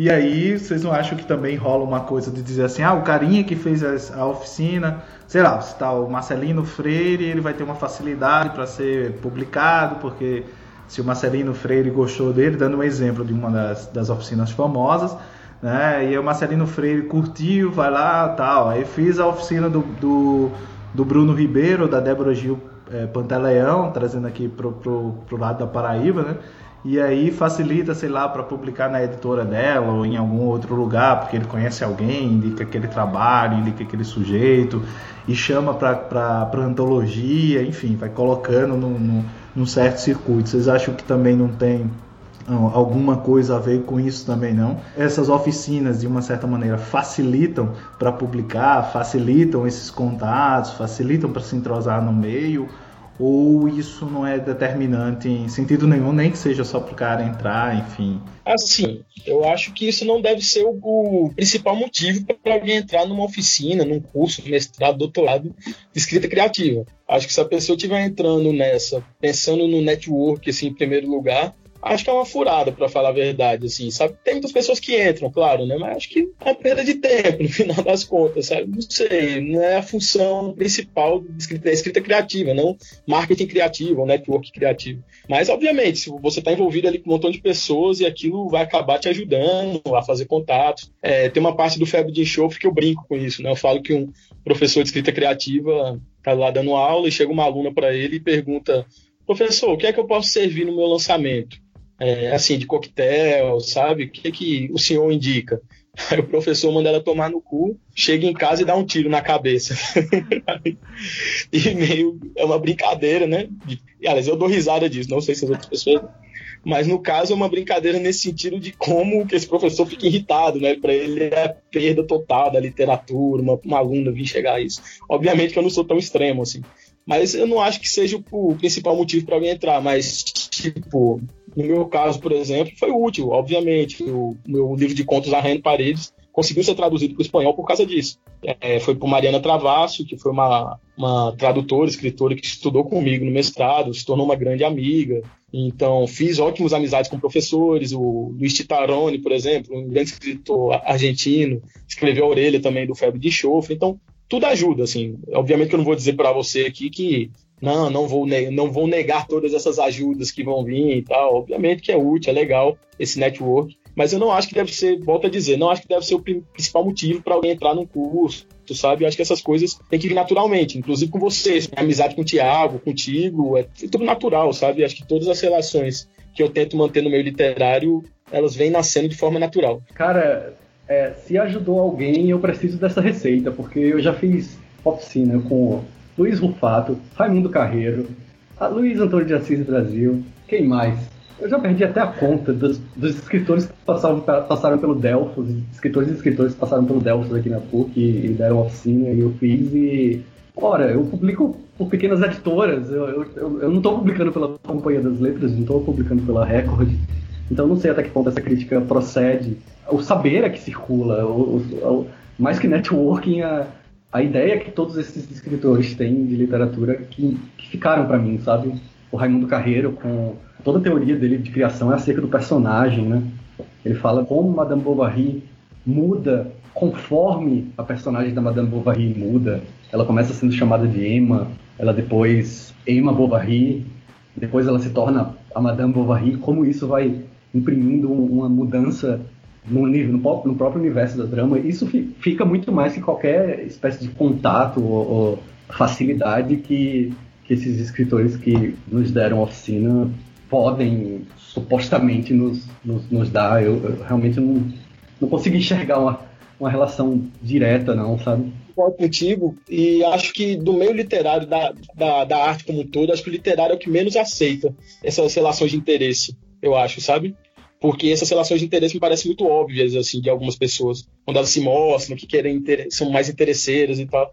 E aí, vocês não acham que também rola uma coisa de dizer assim, ah, o carinha que fez a oficina, sei lá, se tá o Marcelino Freire, ele vai ter uma facilidade para ser publicado, porque se o Marcelino Freire gostou dele, dando um exemplo de uma das, das oficinas famosas, né? E o Marcelino Freire curtiu, vai lá, tal. Aí fiz a oficina do, do, do Bruno Ribeiro, da Débora Gil é, Pantaleão, trazendo aqui pro, pro, pro lado da Paraíba, né? E aí facilita, sei lá, para publicar na editora dela ou em algum outro lugar, porque ele conhece alguém, indica aquele trabalho, indica aquele sujeito e chama para antologia, enfim, vai colocando no, no, num certo circuito. Vocês acham que também não tem alguma coisa a ver com isso também não. Essas oficinas, de uma certa maneira, facilitam para publicar, facilitam esses contatos, facilitam para se entrosar no meio, ou isso não é determinante em sentido nenhum, nem que seja só para o cara entrar, enfim? Assim, eu acho que isso não deve ser o, o principal motivo para alguém entrar numa oficina, num curso, mestrado, doutorado de escrita criativa. Acho que se a pessoa estiver entrando nessa, pensando no network assim, em primeiro lugar, acho que é uma furada, para falar a verdade, assim, sabe? Tem muitas pessoas que entram, claro, né? Mas acho que é uma perda de tempo, no final das contas, sabe? Não sei, não é a função principal da escrita, escrita criativa, não marketing criativo ou network criativo. Mas, obviamente, se você está envolvido ali com um montão de pessoas e aquilo vai acabar te ajudando a fazer contatos. É, tem uma parte do Febre de Enxofre que eu brinco com isso, né? Eu falo que um professor de escrita criativa tá lá dando aula e chega uma aluna para ele e pergunta professor, o que é que eu posso servir no meu lançamento? É, assim, de coquetel, sabe? O que, que o senhor indica? Aí o professor manda ela tomar no cu, chega em casa e dá um tiro na cabeça. e meio é uma brincadeira, né? E, aliás, eu dou risada disso, não sei se as outras pessoas. Mas no caso é uma brincadeira nesse sentido de como que esse professor fica irritado, né? Para ele é perda total da literatura, uma, uma aluna vir chegar a isso. Obviamente que eu não sou tão extremo assim. Mas eu não acho que seja o principal motivo para alguém entrar. Mas, tipo, no meu caso, por exemplo, foi útil, obviamente. O meu livro de contos Arranhando Paredes conseguiu ser traduzido para o espanhol por causa disso. É, foi por Mariana Travasso, que foi uma, uma tradutora, escritora que estudou comigo no mestrado, se tornou uma grande amiga. Então, fiz ótimas amizades com professores. O Luiz Titarone, por exemplo, um grande escritor argentino, escreveu a orelha também do Febre de Enxofre. Então, tudo ajuda, assim. Obviamente que eu não vou dizer para você aqui que não, não vou, não vou negar todas essas ajudas que vão vir e tal. Obviamente que é útil, é legal esse network, mas eu não acho que deve ser, volto a dizer, não acho que deve ser o principal motivo para alguém entrar num curso, tu sabe? Eu acho que essas coisas têm que vir naturalmente, inclusive com vocês, a amizade com o Tiago, contigo, é tudo natural, sabe? Acho que todas as relações que eu tento manter no meio literário, elas vêm nascendo de forma natural. Cara, é, se ajudou alguém, eu preciso dessa receita, porque eu já fiz oficina com Luiz Rufato, Raimundo Carreiro, Luiz Antônio de Assis Brasil, quem mais? Eu já perdi até a conta dos, dos escritores que passaram, passaram pelo Delfos, escritores e escritores que passaram pelo Delfos aqui na PUC e, e deram oficina e eu fiz e. Ora, eu publico por pequenas editoras, eu, eu, eu não estou publicando pela Companhia das Letras, não estou publicando pela Record, então não sei até que ponto essa crítica procede o saber é que circula, o, o, mais que networking, a, a ideia que todos esses escritores têm de literatura que, que ficaram para mim, sabe? O Raimundo Carreiro, com toda a teoria dele de criação é acerca do personagem, né? Ele fala como Madame Bovary muda conforme a personagem da Madame Bovary muda. Ela começa sendo chamada de Emma, ela depois Emma Bovary, depois ela se torna a Madame Bovary, como isso vai imprimindo uma mudança no, no, no, próprio universo da drama, isso fica muito mais que qualquer espécie de contato ou, ou facilidade que, que, esses escritores que nos deram oficina podem supostamente nos, nos, nos dar. Eu, eu, realmente não, não consigo enxergar uma, uma relação direta, não, sabe? Concordo contigo, e acho que do meio literário, da, da, da arte como um todo, acho que o literário é o que menos aceita essas relações de interesse, eu acho, sabe? porque essas relações de interesse me parecem muito óbvias, assim, de algumas pessoas. Quando elas se mostram, que querem são mais interesseiras e tal.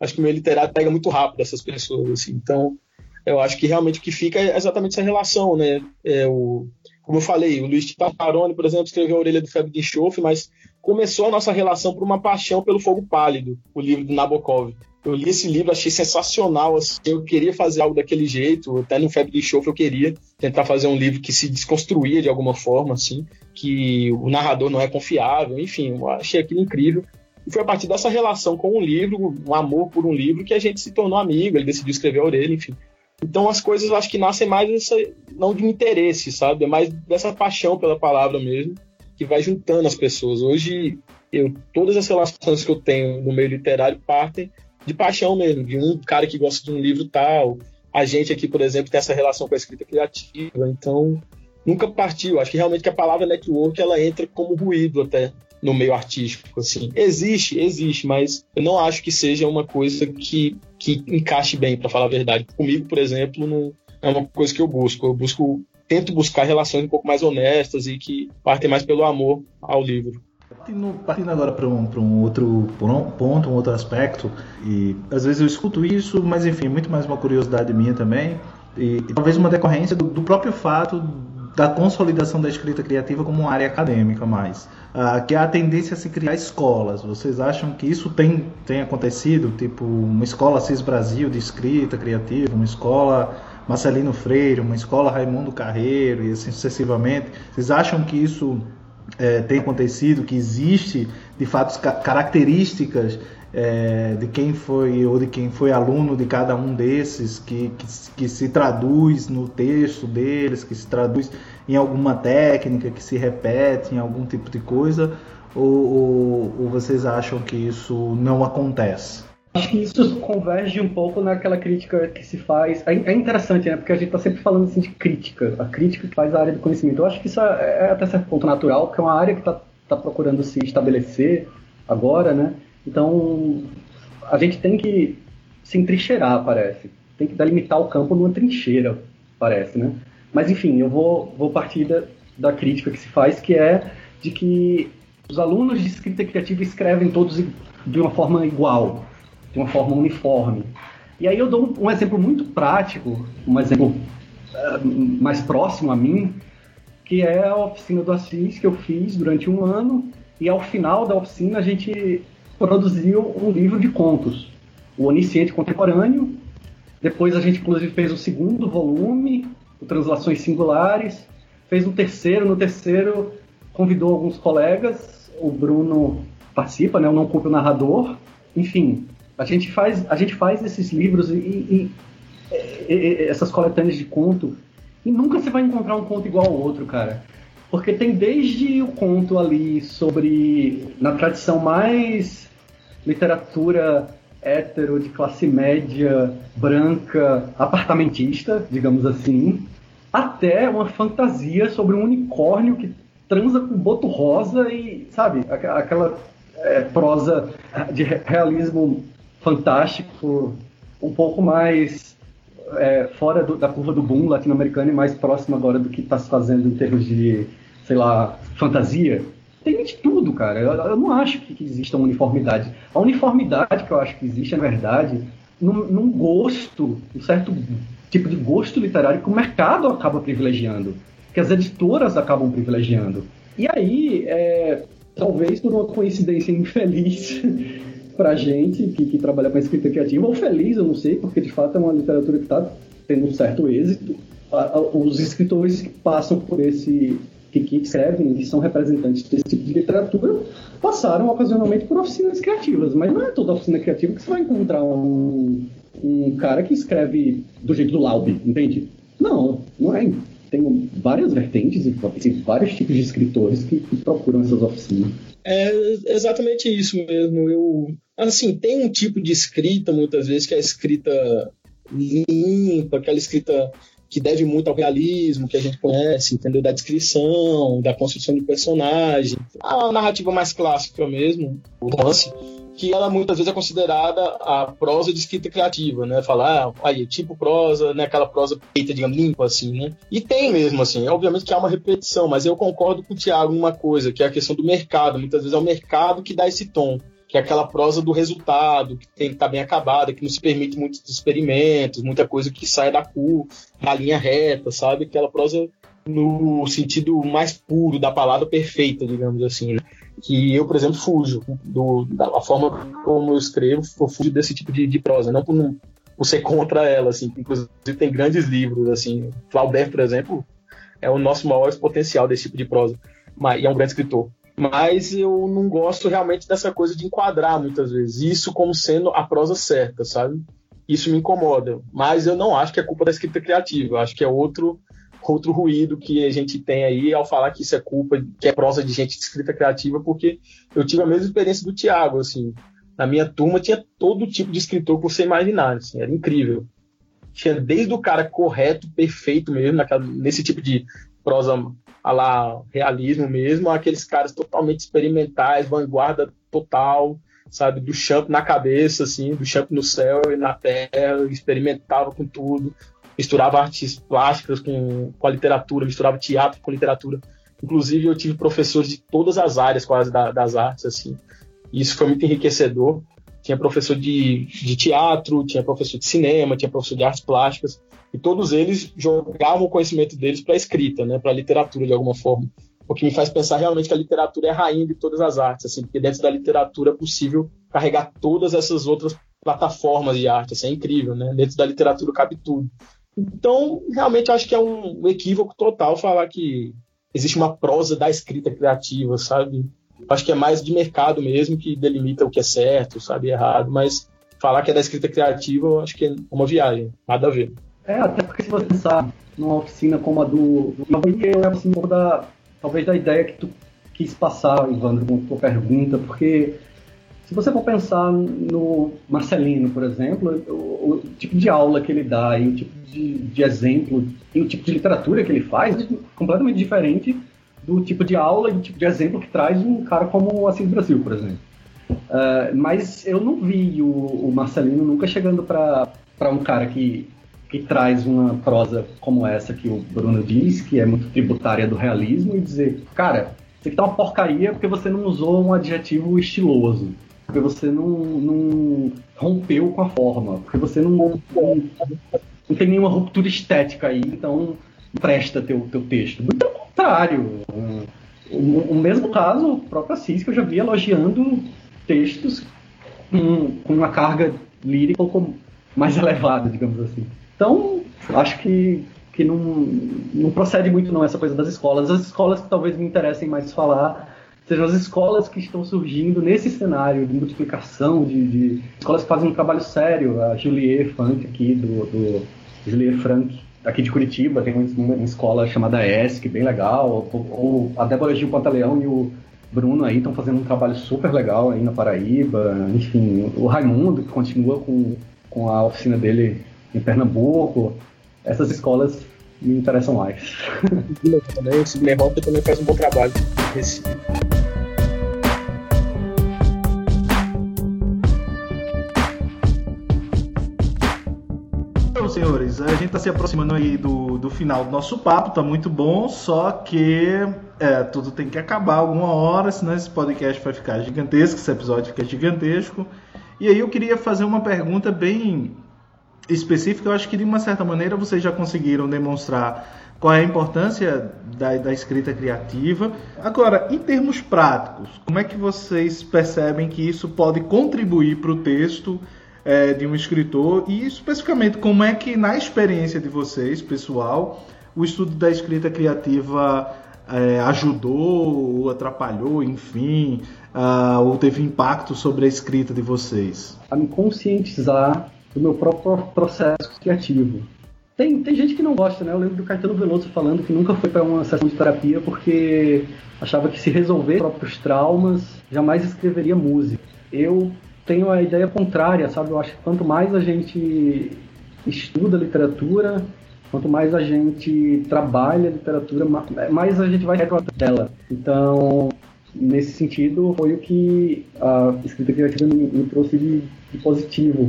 Acho que o meu literário pega muito rápido essas pessoas, assim. Então, eu acho que realmente o que fica é exatamente essa relação, né? É o, como eu falei, o Luiz Tatarone, por exemplo, escreveu A Orelha do Febre de Enxofre, mas começou a nossa relação por uma paixão pelo Fogo Pálido, o livro do Nabokov. Eu li esse livro, achei sensacional, assim, eu queria fazer algo daquele jeito, até no Febre de Enxofre eu queria tentar fazer um livro que se desconstruía de alguma forma, assim, que o narrador não é confiável, enfim, eu achei aquilo incrível. E foi a partir dessa relação com o um livro, um amor por um livro, que a gente se tornou amigo, ele decidiu escrever a orelha, enfim. Então as coisas eu acho que nascem mais não de interesse, sabe? É mais dessa paixão pela palavra mesmo, que vai juntando as pessoas. Hoje, eu, todas as relações que eu tenho no meio literário partem de paixão mesmo, de um cara que gosta de um livro tal. A gente aqui, por exemplo, tem essa relação com a escrita criativa, então nunca partiu. Acho que realmente que a palavra network ela entra como ruído até no meio artístico, assim. Existe, existe, mas eu não acho que seja uma coisa que, que encaixe bem, para falar a verdade. Comigo, por exemplo, não, é uma coisa que eu busco. Eu busco, tento buscar relações um pouco mais honestas e que partem mais pelo amor ao livro. Partindo, partindo agora para um, um outro ponto, um outro aspecto, e às vezes eu escuto isso, mas enfim, muito mais uma curiosidade minha também, e, e talvez uma decorrência do, do, próprio fato da consolidação da escrita criativa como uma área acadêmica mais, uh, que é a tendência a se criar escolas. Vocês acham que isso tem, tem acontecido? Tipo, uma escola CIS Brasil de escrita criativa, uma escola Marcelino Freire, uma escola Raimundo Carreiro e assim sucessivamente. Vocês acham que isso é, tem acontecido, que existe de fato características é, de quem foi ou de quem foi aluno de cada um desses, que, que, que, se traduz no texto deles, que se traduz em alguma técnica, que se repete em algum tipo de coisa, ou, ou, ou vocês acham que isso não acontece? Acho que isso converge um pouco naquela crítica que se faz. É, é interessante, né? Porque a gente está sempre falando assim de crítica, a crítica que faz a área do conhecimento. Eu acho que isso é, é até certo ponto natural, porque é uma área que está tá procurando se estabelecer agora, né? Então, a gente tem que se entrincheirar, parece. Tem que delimitar o campo numa trincheira, parece, né? Mas, enfim, eu vou, vou partir da, da crítica que se faz, que é de que os alunos de escrita criativa escrevem todos de uma forma igual de uma forma uniforme. E aí eu dou um, um exemplo muito prático, um exemplo uh, mais próximo a mim, que é a oficina do Assis que eu fiz durante um ano, e ao final da oficina a gente produziu um livro de contos, o Onisciente Contemporâneo. Depois a gente inclusive fez o segundo volume, o Translações Singulares, fez um terceiro, no terceiro convidou alguns colegas, o Bruno participa, né, o Não Culpe o Narrador, enfim, a gente faz, a gente faz esses livros e, e, e, e, essas coletâneas de conto e nunca você vai encontrar um conto igual ao outro, cara. Porque tem desde o conto ali sobre, na tradição mais literatura hétero, de classe média, branca, apartamentista, digamos assim, até uma fantasia sobre um unicórnio que transa com boto rosa e, sabe, aquela é, prosa de realismo fantástico, um pouco mais é, fora do, da curva do boom latino-americano e mais próximo agora do que está se fazendo em termos de, sei lá, fantasia. Tem de tudo, cara. Eu, eu não acho que, que exista uma uniformidade. A uniformidade que eu acho que existe, na verdade, num, num gosto, um certo tipo de gosto literário que o mercado acaba privilegiando, que as editoras acabam privilegiando. E aí, é, talvez por uma coincidência infeliz, pra gente que, que trabalha com escrita criativa, ou feliz, eu não sei, porque de fato é uma literatura que está tendo um certo êxito. Os escritores que passam por esse, que, escrevem, que são representantes desse tipo de literatura, passaram ocasionalmente por oficinas criativas, mas não é toda oficina criativa que você vai encontrar um, um cara que escreve do jeito do Laube, entende? Não, não é. Tem várias vertentes e vários tipos de escritores que, que procuram essas oficinas. É exatamente isso mesmo. Eu, assim, tem um tipo de escrita, muitas vezes, que é a escrita limpa, aquela escrita que deve muito ao realismo que a gente conhece, entendeu? Da descrição, da construção de personagem, a narrativa mais clássica mesmo, o romance que ela muitas vezes é considerada a prosa de escrita criativa, né? Falar, ah, aí, tipo prosa, né? Aquela prosa feita, digamos, limpa, assim, né? E tem mesmo, assim, obviamente que há uma repetição, mas eu concordo com o Tiago numa coisa, que é a questão do mercado. Muitas vezes é o mercado que dá esse tom, que é aquela prosa do resultado, que tem que estar tá bem acabada, que não se permite muitos experimentos, muita coisa que sai da curva, da linha reta, sabe? Aquela prosa no sentido mais puro da palavra perfeita, digamos assim, né? Que eu, por exemplo, fujo do, da forma como eu escrevo, eu fujo desse tipo de, de prosa, não por, por, ser contra ela, assim, inclusive tem grandes livros, assim, Flaubert, por exemplo, é o nosso maior potencial desse tipo de prosa, mas, e é um grande escritor. Mas eu não gosto realmente dessa coisa de enquadrar muitas vezes isso como sendo a prosa certa, sabe? Isso me incomoda. Mas eu não acho que é culpa da escrita criativa. Acho que é outro outro ruído que a gente tem aí ao falar que isso é culpa, que é prosa de gente de escrita criativa, porque eu tive a mesma experiência do Tiago, assim. Na minha turma tinha todo tipo de escritor que você imaginar, assim, era incrível. Tinha desde o cara correto, perfeito mesmo, naquela, nesse tipo de prosa a lá realismo mesmo, aqueles caras totalmente experimentais, vanguarda total, sabe, do champ na cabeça, assim, do champ no céu e na terra, experimentava com tudo, misturava artes plásticas com, com a literatura, misturava teatro com literatura. Inclusive, eu tive professores de todas as áreas quase da, das artes, assim. E isso foi muito enriquecedor. Tinha professor de, de teatro, tinha professor de cinema, tinha professor de artes plásticas, e todos eles jogavam o conhecimento deles para a escrita, né, para a literatura de alguma forma. O que me faz pensar realmente que a literatura é a rainha de todas as artes, assim, porque dentro da literatura é possível carregar todas essas outras plataformas de arte, assim, é incrível, né? Dentro da literatura cabe tudo. Então, realmente acho que é um equívoco total falar que existe uma prosa da escrita criativa, sabe? Acho que é mais de mercado mesmo que delimita o que é certo, sabe, errado, mas falar que é da escrita criativa, eu acho que é uma viagem, nada a ver. É, até porque se você pensar numa oficina como a do. Eu é assim, da. Talvez da ideia que tu quis passar, Ivandro, com a tua pergunta, porque se você for pensar no Marcelino, por exemplo, o, o tipo de aula que ele dá e o tipo de, de, exemplo e o tipo de literatura que ele faz é completamente diferente do tipo de aula e do tipo de exemplo que traz um cara como o Assis Brasil, por exemplo. Uh, mas eu não vi o, o Marcelino nunca chegando para um cara que que traz uma prosa como essa que o Bruno diz, que é muito tributária do realismo, e dizer, cara, isso aqui tá uma porcaria porque você não usou um adjetivo estiloso, porque você não, não rompeu com a forma, porque você não, não, não tem nenhuma ruptura estética aí, então presta teu, teu texto. Muito ao contrário. O, o mesmo caso, o próprio Assis, que eu já vi elogiando textos com, com uma carga lírica mais elevada, digamos assim. Então, acho que, que não, não procede muito não essa coisa das escolas. As escolas que talvez me interessem mais falar sejam as escolas que estão surgindo nesse cenário de multiplicação, de, de escolas que fazem um trabalho sério. A Julie Funk aqui, do, do Frank, aqui de Curitiba, tem uma, escola chamada ESC, bem legal. Ou, a Débora Gil Pantaleão e o Bruno aí estão fazendo um trabalho super legal aí na Paraíba. Enfim, o Raimundo, que continua com, com a oficina dele em Pernambuco, essas escolas me interessam mais. o Sidney Hopper também faz um bom trabalho. Esse. Senhores, a gente está se aproximando aí do, do final do nosso papo, tá muito bom, só que é, tudo tem que acabar alguma hora, senão esse podcast vai ficar gigantesco, esse episódio fica gigantesco. E aí eu queria fazer uma pergunta bem específica, eu acho que de uma certa maneira vocês já conseguiram demonstrar qual é a importância da, da, escrita criativa. Agora, em termos práticos, como é que vocês percebem que isso pode contribuir para o texto é, de um escritor e, especificamente, como é que, na experiência de vocês, pessoal, o estudo da escrita criativa é, ajudou ou atrapalhou, enfim, uh, ou teve impacto sobre a escrita de vocês? A me conscientizar do meu próprio processo criativo. Tem, tem gente que não gosta, né? Eu lembro do Caetano Veloso falando que nunca foi para uma sessão de terapia porque achava que se resolver próprios traumas, jamais escreveria música. Eu tenho a ideia contrária, sabe? Eu acho que quanto mais a gente estuda literatura, quanto mais a gente trabalha literatura, mais a gente vai reclamar dela. Então, nesse sentido, foi o que a escrita criativa me, me trouxe de, de positivo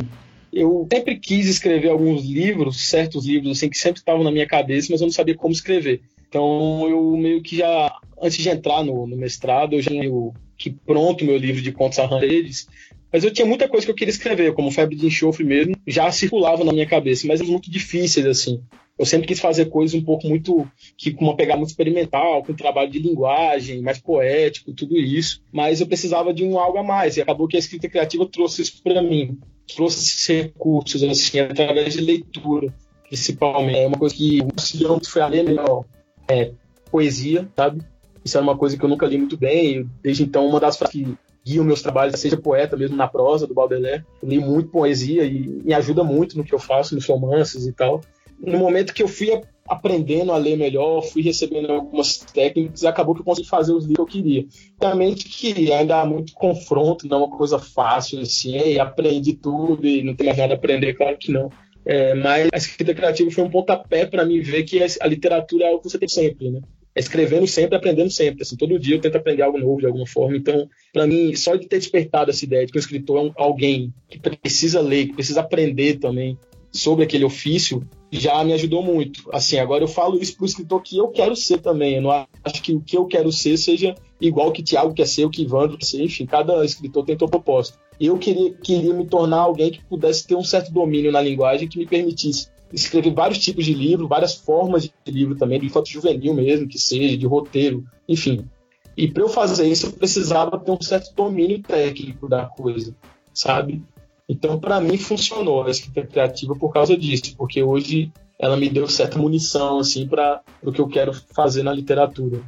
eu sempre quis escrever alguns livros, certos livros assim que sempre estavam na minha cabeça, mas eu não sabia como escrever. Então eu meio que já antes de entrar no, no mestrado, eu já tinha que pronto meu livro de contos arranjados, mas eu tinha muita coisa que eu queria escrever, como Febre de Enxofre mesmo, já circulava na minha cabeça, mas muito difíceis assim. Eu sempre quis fazer coisas um pouco muito que com uma pegada muito experimental, com trabalho de linguagem, mais poético, tudo isso. Mas eu precisava de um algo a mais e acabou que a escrita criativa trouxe isso para mim trouxe esses recursos assim, através de leitura, principalmente. É uma coisa que o Cilhão foi a melhor é poesia, sabe? Isso era uma coisa que eu nunca li muito bem. E desde então, uma das frases que guiam meus trabalhos, seja poeta mesmo na prosa do Baudelaire. Eu li muito poesia e me ajuda muito no que eu faço, nos romances e tal. No momento que eu fui aprendendo a ler melhor, fui recebendo algumas técnicas, acabou que eu consegui fazer os livros que eu queria. Obviamente que ainda há muito confronto, não é uma coisa fácil assim, e aprendi tudo e não tem mais nada a aprender, claro que não. É, mas a escrita criativa foi um pontapé para mim ver que a literatura é algo que você tem sempre, né? É escrevendo sempre, aprendendo sempre. Assim, todo dia eu tento aprender algo novo de alguma forma. Então, para mim, só de ter despertado essa ideia de que o escritor é um, alguém que precisa ler, que precisa aprender também, sobre aquele ofício já me ajudou muito. Assim, agora eu falo isso para o escritor que eu quero ser também. Eu não acho que o que eu quero ser seja igual que Tiago quer ser, o que Ivandro quer ser. Enfim, cada escritor tem sua proposta. Eu queria, queria me tornar alguém que pudesse ter um certo domínio na linguagem que me permitisse escrever vários tipos de livro, várias formas de livro também, de infanto juvenil mesmo, que seja, de roteiro, enfim. E para eu fazer isso, eu precisava ter um certo domínio técnico da coisa, sabe? Então, para mim, funcionou a escrita criativa por causa disso, porque hoje ela me deu certa munição assim para o que eu quero fazer na literatura.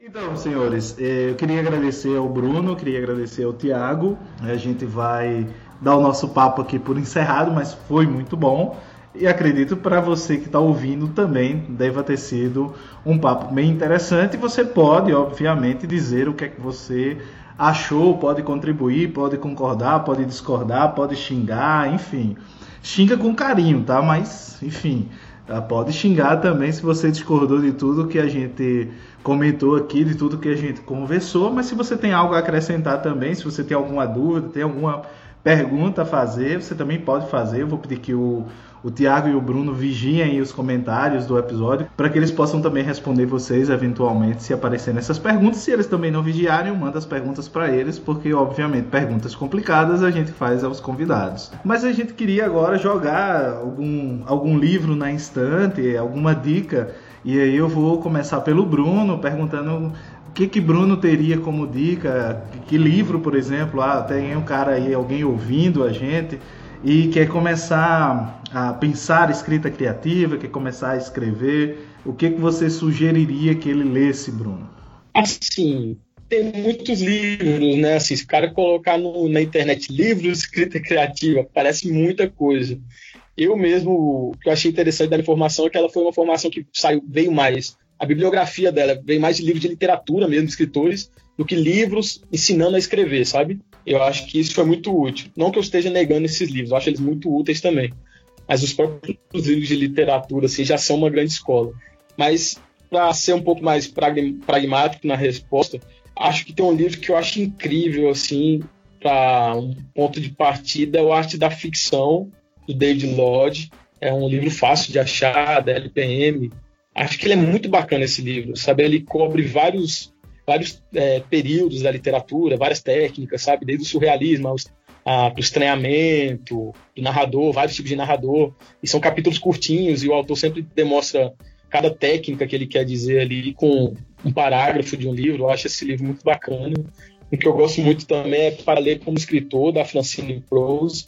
Então, senhores, eh, eu queria agradecer ao Bruno, queria agradecer ao Tiago. A gente vai dar o nosso papo aqui por encerrado, mas foi muito bom. E acredito para você que está ouvindo também deva ter sido um papo bem interessante. Você pode, obviamente, dizer o que é que você achou, pode contribuir, pode concordar, pode discordar, pode xingar, enfim. Xinga com carinho, tá? Mas, enfim, tá? pode xingar também se você discordou de tudo que a gente comentou aqui, de tudo que a gente conversou. Mas se você tem algo a acrescentar também, se você tem alguma dúvida, tem alguma pergunta a fazer, você também pode fazer. Eu vou pedir que o o Tiago e o Bruno vigiem os comentários do episódio para que eles possam também responder vocês eventualmente se aparecerem essas perguntas. Se eles também não vigiarem, eu mando as perguntas para eles, porque obviamente perguntas complicadas a gente faz aos convidados. Mas a gente queria agora jogar algum, algum livro na instante, alguma dica. E aí eu vou começar pelo Bruno, perguntando o que que Bruno teria como dica, que livro, por exemplo, ah, tem um cara aí, alguém ouvindo a gente e quer começar a pensar escrita criativa, quer começar a escrever, o que, que você sugeriria que ele lesse, Bruno? Assim, tem muitos livros, né? Assim, se o cara colocar no, na internet livros escrita criativa, parece muita coisa. Eu mesmo, o que eu achei interessante da informação é que ela foi uma formação que saiu, veio mais. A bibliografia dela veio mais de livros de literatura mesmo, de escritores, do que livros ensinando a escrever, sabe? Eu acho que isso foi muito útil. Não que eu esteja negando esses livros, eu acho eles muito úteis também. Mas os próprios livros de literatura assim, já são uma grande escola. Mas, para ser um pouco mais pragmático na resposta, acho que tem um livro que eu acho incrível, assim, para um ponto de partida, é o Arte da Ficção, do David Lodge. É um livro fácil de achar, da LPM. Acho que ele é muito bacana esse livro, sabe? Ele cobre vários vários é, períodos da literatura, várias técnicas, sabe? Desde o surrealismo aos, a, o estranhamento, do narrador, vários tipos de narrador. E são capítulos curtinhos e o autor sempre demonstra cada técnica que ele quer dizer ali com um parágrafo de um livro. Eu acho esse livro muito bacana. O que eu gosto muito também é Para Ler como Escritor, da Francine Prose.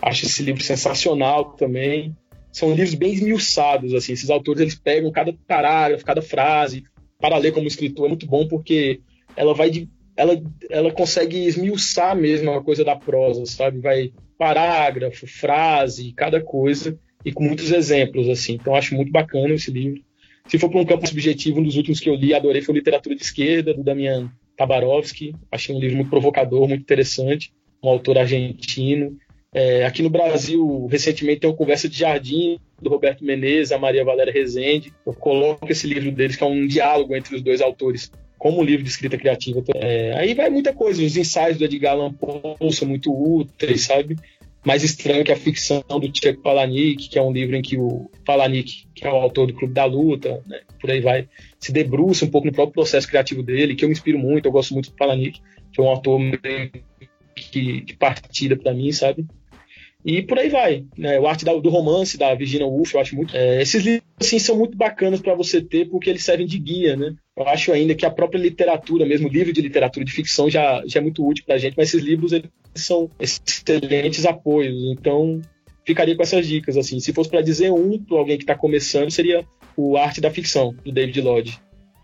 Acho esse livro sensacional também. São livros bem esmiuçados, assim. Esses autores, eles pegam cada parágrafo, cada frase, para ler como escritor é muito bom porque ela vai de, ela, ela consegue esmiuçar mesmo a coisa da prosa, sabe? Vai parágrafo, frase, cada coisa e com muitos exemplos assim. Então acho muito bacana esse livro. Se for para um campo subjetivo, um dos últimos que eu li, adorei foi Literatura de Esquerda do Damian Tabarovsky. Achei um livro muito provocador, muito interessante, um autor argentino. É, aqui no Brasil, recentemente tem uma conversa de jardim do Roberto Menezes, a Maria Valéria Rezende. Eu coloco esse livro deles, que é um diálogo entre os dois autores, como um livro de escrita criativa. É, aí vai muita coisa. Os ensaios do Edgar Allan Poe são muito úteis, sabe? Mais estranho que a ficção do Chuck Palahniuk, que é um livro em que o Palahniuk, que é o autor do Clube da Luta, né, por aí vai, se debruça um pouco no próprio processo criativo dele, que eu me inspiro muito, eu gosto muito do Palahniuk, que é um autor que, de partida para mim, sabe? E por aí vai. Né? O arte do romance da Virginia Woolf, eu acho muito. É, esses livros assim, são muito bacanas para você ter porque eles servem de guia, né? Eu acho ainda que a própria literatura, mesmo livro de literatura de ficção, já, já é muito útil para a gente, mas esses livros eles são excelentes apoios. Então, ficaria com essas dicas. assim. Se fosse para dizer um para alguém que está começando, seria o Arte da Ficção, do David Lodge.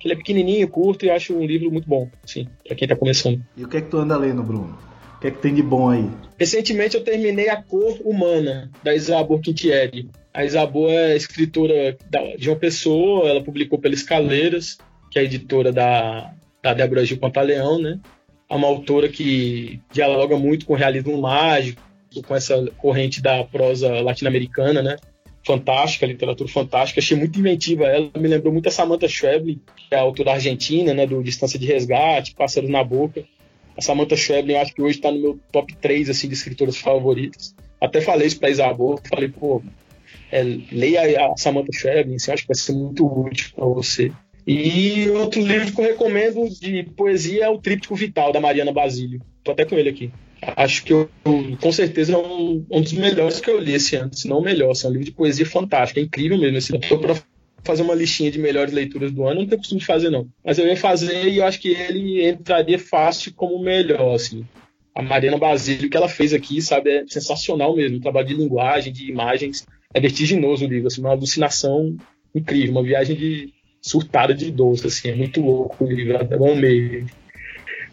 Ele é pequenininho, curto e acho um livro muito bom, sim, para quem está começando. E o que é que tu anda lendo, Bruno? O que é que tem de bom aí? Recentemente eu terminei A Cor Humana, da Isabor Quintieri. A Isabor é escritora de uma pessoa, ela publicou pela Escaleiras, que é editora da, da Débora Gil Pantaleão, né? É uma autora que dialoga muito com o realismo mágico, com essa corrente da prosa latino-americana, né? Fantástica, literatura fantástica. Achei muito inventiva ela. Me lembrou muito a Samantha Schweblin, que é a autora argentina, né? Do Distância de Resgate, Pássaros na Boca. A Samantha Schweblin, eu acho que hoje está no meu top 3 assim, de escritoras favoritas. Até falei isso para Isabel, falei, pô, É, leia a Samantha Schweblin, assim, acho que vai ser muito útil para você. E outro livro que eu recomendo de poesia é o Tríptico Vital, da Mariana Basílio. Tô até com ele aqui. Acho que eu, com certeza é um, um dos melhores que eu li esse ano, se não o melhor. Assim, é um livro de poesia fantástico, é incrível mesmo. Assim, eu tô pra fazer uma listinha de melhores leituras do ano, não tenho costume de fazer, não. Mas eu ia fazer e eu acho que ele entraria fácil como melhor, assim. A Mariana Basílio, que ela fez aqui, sabe, é sensacional mesmo. O trabalho de linguagem, de imagens, é vertiginoso o livro, assim, uma alucinação incrível, uma viagem de, surtada de doce, assim, é muito louco o livro, eu amei.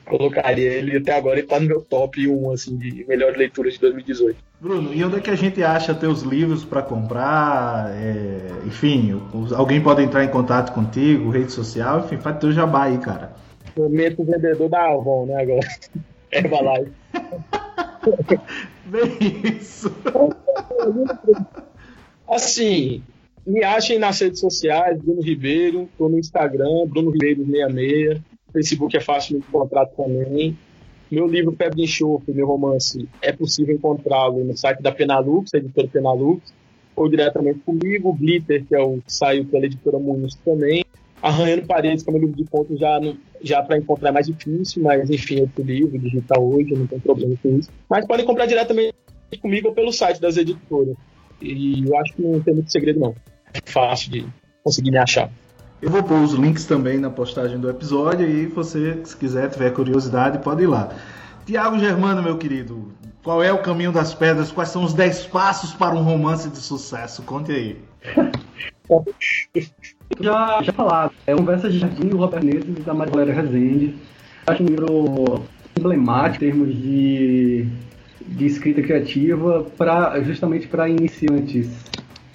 Colocaria ele até agora, ele tá no meu top 1, assim, de melhores leituras de 2018. Bruno, e onde é que a gente acha teus livros para comprar? É, enfim, alguém pode entrar em contato contigo, rede social, enfim, faz teu jabá aí, cara. Momento vendedor da Avon, né, agora. Herbalife. Bem isso. Assim, me achem nas redes sociais, Bruno Ribeiro, estou no Instagram, Bruno Ribeiro66, Facebook é fácil de encontrar também. Meu livro Febre de Enxofre, meu romance, é possível encontrá-lo no site da Penalux, editora Penalux, ou diretamente comigo, o Glitter, que é o que saiu pela editora Muniz também. Arranhando Paredes, que é meu livro de contos, já, já para encontrar é mais difícil, mas enfim, outro livro, digital hoje, não tem problema com isso. Mas podem comprar diretamente comigo ou pelo site das editoras. E eu acho que não tem muito segredo, não fácil de conseguir me achar. Eu vou pôr os links também na postagem do episódio e você, se quiser, tiver curiosidade, pode ir lá. Tiago Germano, meu querido, qual é o caminho das pedras? Quais são os 10 passos para um romance de sucesso? Conte aí. já, já falado. É Conversa de Jardim do Robert Neto e da Maria Rezende. Acho um livro emblemático em termos de, de escrita criativa, pra, justamente para iniciantes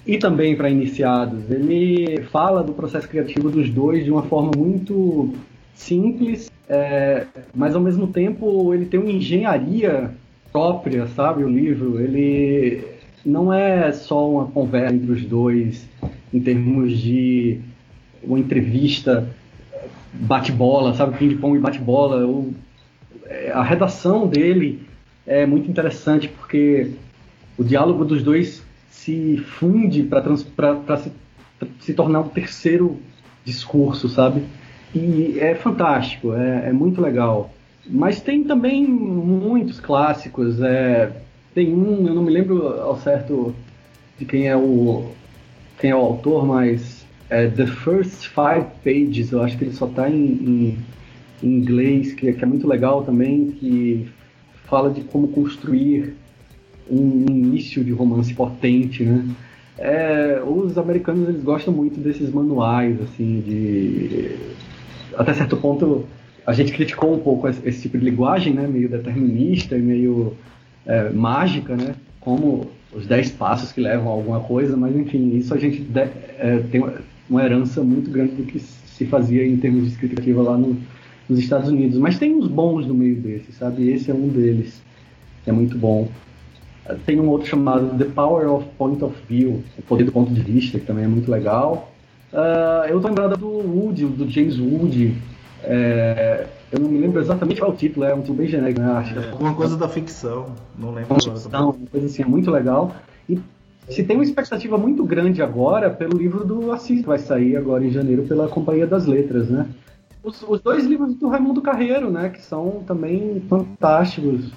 e também para iniciados. Ele fala do processo criativo dos dois de uma forma muito simples, é, mas ao mesmo tempo ele tem uma engenharia própria, sabe? O livro ele não é só uma conversa entre os dois em termos de uma entrevista bate-bola, sabe? Ping-pong e bate-bola. É, a redação dele é muito interessante porque o diálogo dos dois se funde para se, se tornar um terceiro discurso, sabe? E é fantástico, é, é, muito legal. Mas tem também muitos clássicos. É, tem um, eu não me lembro ao certo de quem é o quem é o autor, mas é The First Five Pages. Eu acho que ele só está em, em, em, inglês, que, que é muito legal também, que fala de como construir um início de romance potente, né? É, os americanos eles gostam muito desses manuais, assim, de até certo ponto a gente criticou um pouco esse, tipo de linguagem, né? Meio determinista e meio é, mágica, né? Como os dez passos que levam a alguma coisa, mas enfim, isso a gente de, é, tem uma herança muito grande do que se fazia em termos de escrita criativa lá no, nos Estados Unidos. Mas tem uns bons no meio desses, sabe? Esse é um deles, é muito bom. Tem um outro chamado The Power of Point of View, o poder do ponto de vista, que também é muito legal. Uh, eu tô lembrado do Woody, do James Woody. É, eu não me lembro exatamente qual é o título, é um título bem genérico, né? Acho. É, alguma coisa da ficção, não lembro. Ficção, uma coisa assim, é muito legal. E se tem uma expectativa muito grande agora pelo livro do Assis, que vai sair agora em janeiro pela Companhia das Letras, né? Os, os dois livros do Raimundo Carreiro, né? Que são também fantásticos.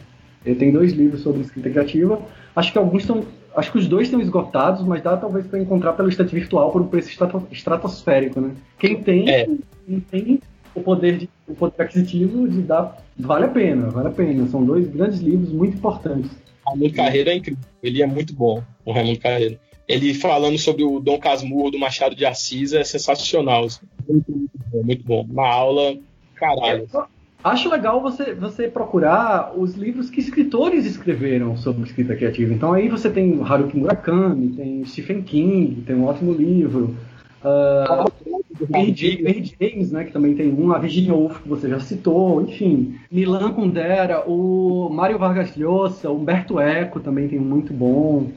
Ele tem dois livros sobre escrita criativa. Acho que alguns estão. Acho que os dois estão esgotados, mas dá talvez para encontrar pelo estante virtual por um preço estratosférico, né? Quem tem, é. quem tem o poder, de, o poder aquisitivo de dar. Vale a pena, vale a pena. São dois grandes livros muito importantes. O Raimundo Carreiro é incrível. Ele é muito bom, o Raimundo Carreiro. Ele falando sobre o Dom Casmurro do Machado de Assis é sensacional. Muito, muito bom, muito bom. Uma aula, caralho. É, acho legal você, você procurar os livros que escritores escreveram sobre escrita criativa. Então aí você tem Haruki Murakami, tem Stephen King, tem um ótimo livro. Uh, Mary James, né, que também tem um, a Virginia Woolf, que você já citou, enfim. Milan Kundera, o Mário Vargas Llosa, Humberto Eco também tem um muito bom.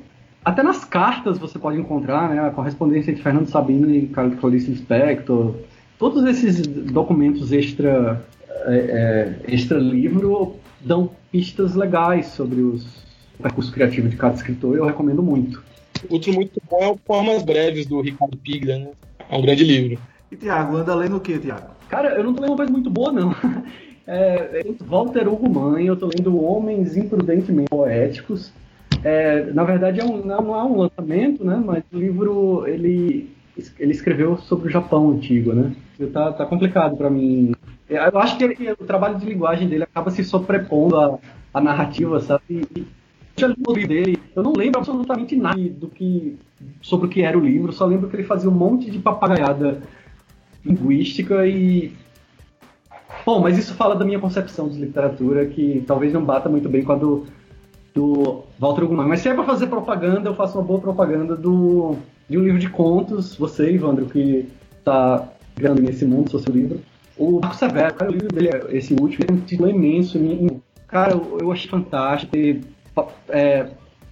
Até nas cartas você pode encontrar né, a correspondência entre Fernando Sabino e Clarice Lispector. Todos esses documentos extra é, é, extra livro dão pistas legais sobre os, o percurso criativo de cada escritor e eu recomendo muito. Outro muito bom é o Formas Breves, do Ricardo Piglia, né? É um grande livro. E Tiago, anda lendo o que, Tiago? Cara, eu não tô lendo uma coisa muito boa, não. É, é Walter Hugo Mãe, eu tô lendo Homens Imprudentemente Poéticos. É, na verdade, é um, não é um lançamento, né? Mas o livro, ele, ele escreveu sobre o Japão antigo, né? Tá, tá complicado para mim. Eu acho que ele, o trabalho de linguagem dele acaba se sobrepondo à, narrativa, sabe? E, livro dele, eu não lembro absolutamente nada do que sobre o que era o livro, só lembro que ele fazia um monte de papagaiada linguística e bom, mas isso fala da minha concepção de literatura que talvez não bata muito bem com a do, do Walter Ugumã. Mas se é para fazer propaganda, eu faço uma boa propaganda do de um livro de contos, você, Ivandro, que está grande nesse mundo, seu livro. O Marco Severo, cara, o livro dele, esse último, é um título imenso. Cara, eu achei fantástico. Ele, é,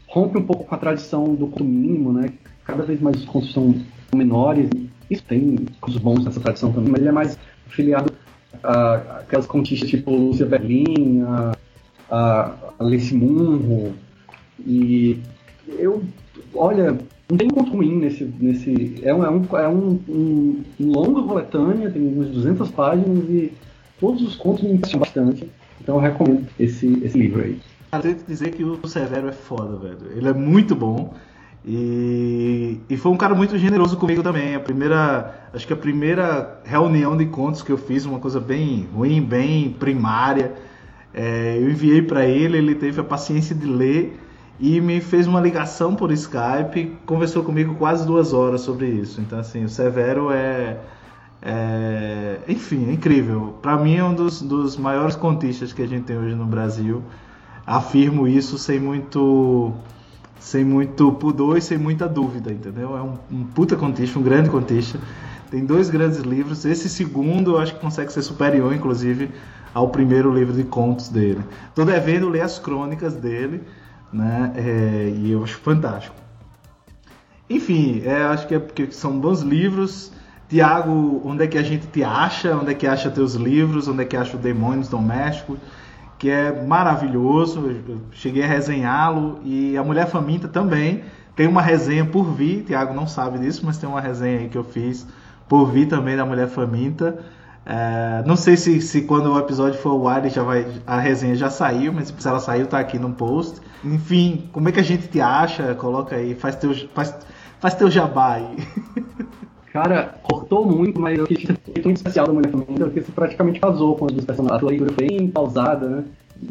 rompe um pouco com a tradição do conto mínimo, né? Cada vez mais os contos são menores. Isso tem coisas bons nessa tradição também, mas ele é mais afiliado a aquelas contistas tipo Lúcia Berlim, a, a Munro. E eu, olha, não tem conto ruim nesse. nesse é um, é um, é um, um, um longa coletânea, tem umas 200 páginas e todos os contos me impressionam bastante. Então eu recomendo esse, esse livro aí. Eu tenho que dizer que o Severo é foda, velho. Ele é muito bom. E, e foi um cara muito generoso comigo também. A primeira, acho que a primeira reunião de contos que eu fiz, uma coisa bem ruim, bem primária, é, eu enviei para ele, ele teve a paciência de ler e me fez uma ligação por Skype, conversou comigo quase duas horas sobre isso. Então, assim, o Severo é. é enfim, é incrível. Para mim, é um dos, dos maiores contistas que a gente tem hoje no Brasil. Afirmo isso sem muito sem muito pudor e sem muita dúvida, entendeu? É um, um puta contista, um grande contista. Tem dois grandes livros. Esse segundo eu acho que consegue ser superior, inclusive, ao primeiro livro de contos dele. Tô devendo ler as crônicas dele né? É, e eu acho fantástico. Enfim, é, acho que é porque são bons livros. Tiago, onde é que a gente te acha? Onde é que acha teus livros? Onde é que acha o Demônios Domésticos? Que é maravilhoso. Eu cheguei a resenhá-lo e a Mulher Faminta também. Tem uma resenha por vir, Tiago não sabe disso, mas tem uma resenha aí que eu fiz por vir também da Mulher Faminta. É, não sei se, se quando o episódio for ao ar já vai, a resenha já saiu, mas se ela saiu, tá aqui no post. Enfim, como é que a gente te acha? Coloca aí, faz teu, faz, faz teu jabá aí. Cara, cortou muito, mas eu quis muito especial da Mulher Família, porque você praticamente casou com os personagens. A leitura foi bem pausada, né?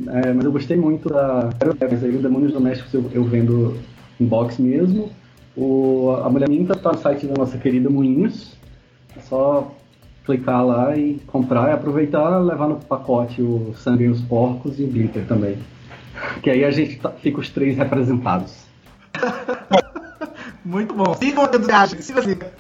É, mas eu gostei muito da. Aí, o Demônios Domésticos eu, eu vendo em box mesmo. O, a Mulher Minta tá no site da nossa querida Moinhos. É só clicar lá e comprar e aproveitar levar no pacote o Sangue e os Porcos e o Glitter também. Que aí a gente tá, fica os três representados. Muito bom. Sigam o que você acha. Siga, siga.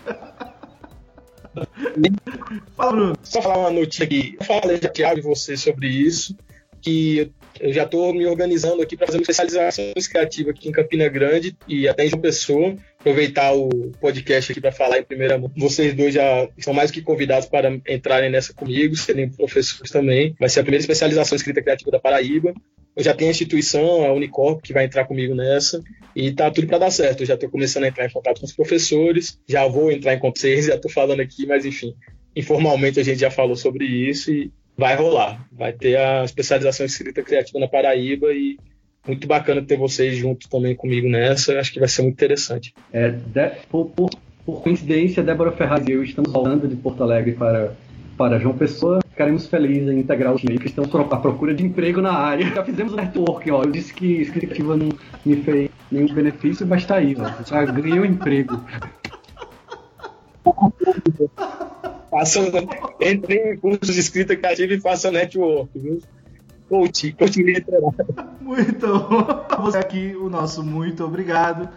Fala, Bruno. Só falar uma notícia aqui. Eu falei já de você sobre isso, que eu já estou me organizando aqui para fazer uma especialização criativa aqui em Campina Grande e até em João Pessoa. Aproveitar o podcast aqui para falar em primeira mão. Vocês dois já são mais que convidados para entrarem nessa comigo, serem professores também. Vai ser a primeira especialização escrita criativa da Paraíba. Eu já tenho a instituição, a Unicorp, que vai entrar comigo nessa, e tá tudo para dar certo. Eu já estou começando a entrar em contato com os professores, já vou entrar em contato com vocês, já estou falando aqui, mas enfim, informalmente a gente já falou sobre isso e vai rolar. Vai ter a especialização escrita criativa na Paraíba e muito bacana ter vocês junto também comigo nessa. Acho que vai ser muito interessante. É, de, por, por, por, coincidência, Débora Ferraz e eu estamos voltando de Porto Alegre para, para João Pessoa. Ficaremos felizes em integrar o time que estão à procura de emprego na área. Já fizemos o networking, ó. Eu disse que escrita criativa não me fez nenhum benefício, mas está aí, ó. Já ganhei um emprego. faça, entre em cursos de escrita criativa e faça network, viu? Coaching, coaching literário. Muito bom. Você aqui, o nosso muito obrigado.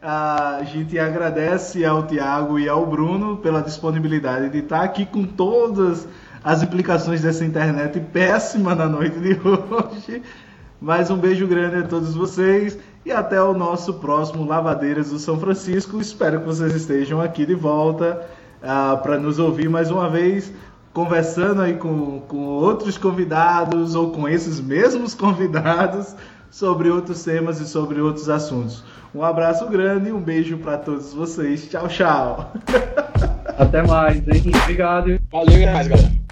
A gente agradece ao Tiago e ao Bruno pela disponibilidade de estar aqui com todas as implicações dessa internet péssima na noite de hoje. Mais um beijo grande a todos vocês e até o nosso próximo Lavadeiras do São Francisco. Espero que vocês estejam aqui de volta uh, para nos ouvir mais uma vez, conversando aí com, com outros convidados ou com esses mesmos convidados sobre outros temas e sobre outros assuntos. Um abraço grande e um beijo para todos vocês. Tchau, tchau. Até mais, hein? Obrigado. Valeu, mais, galera.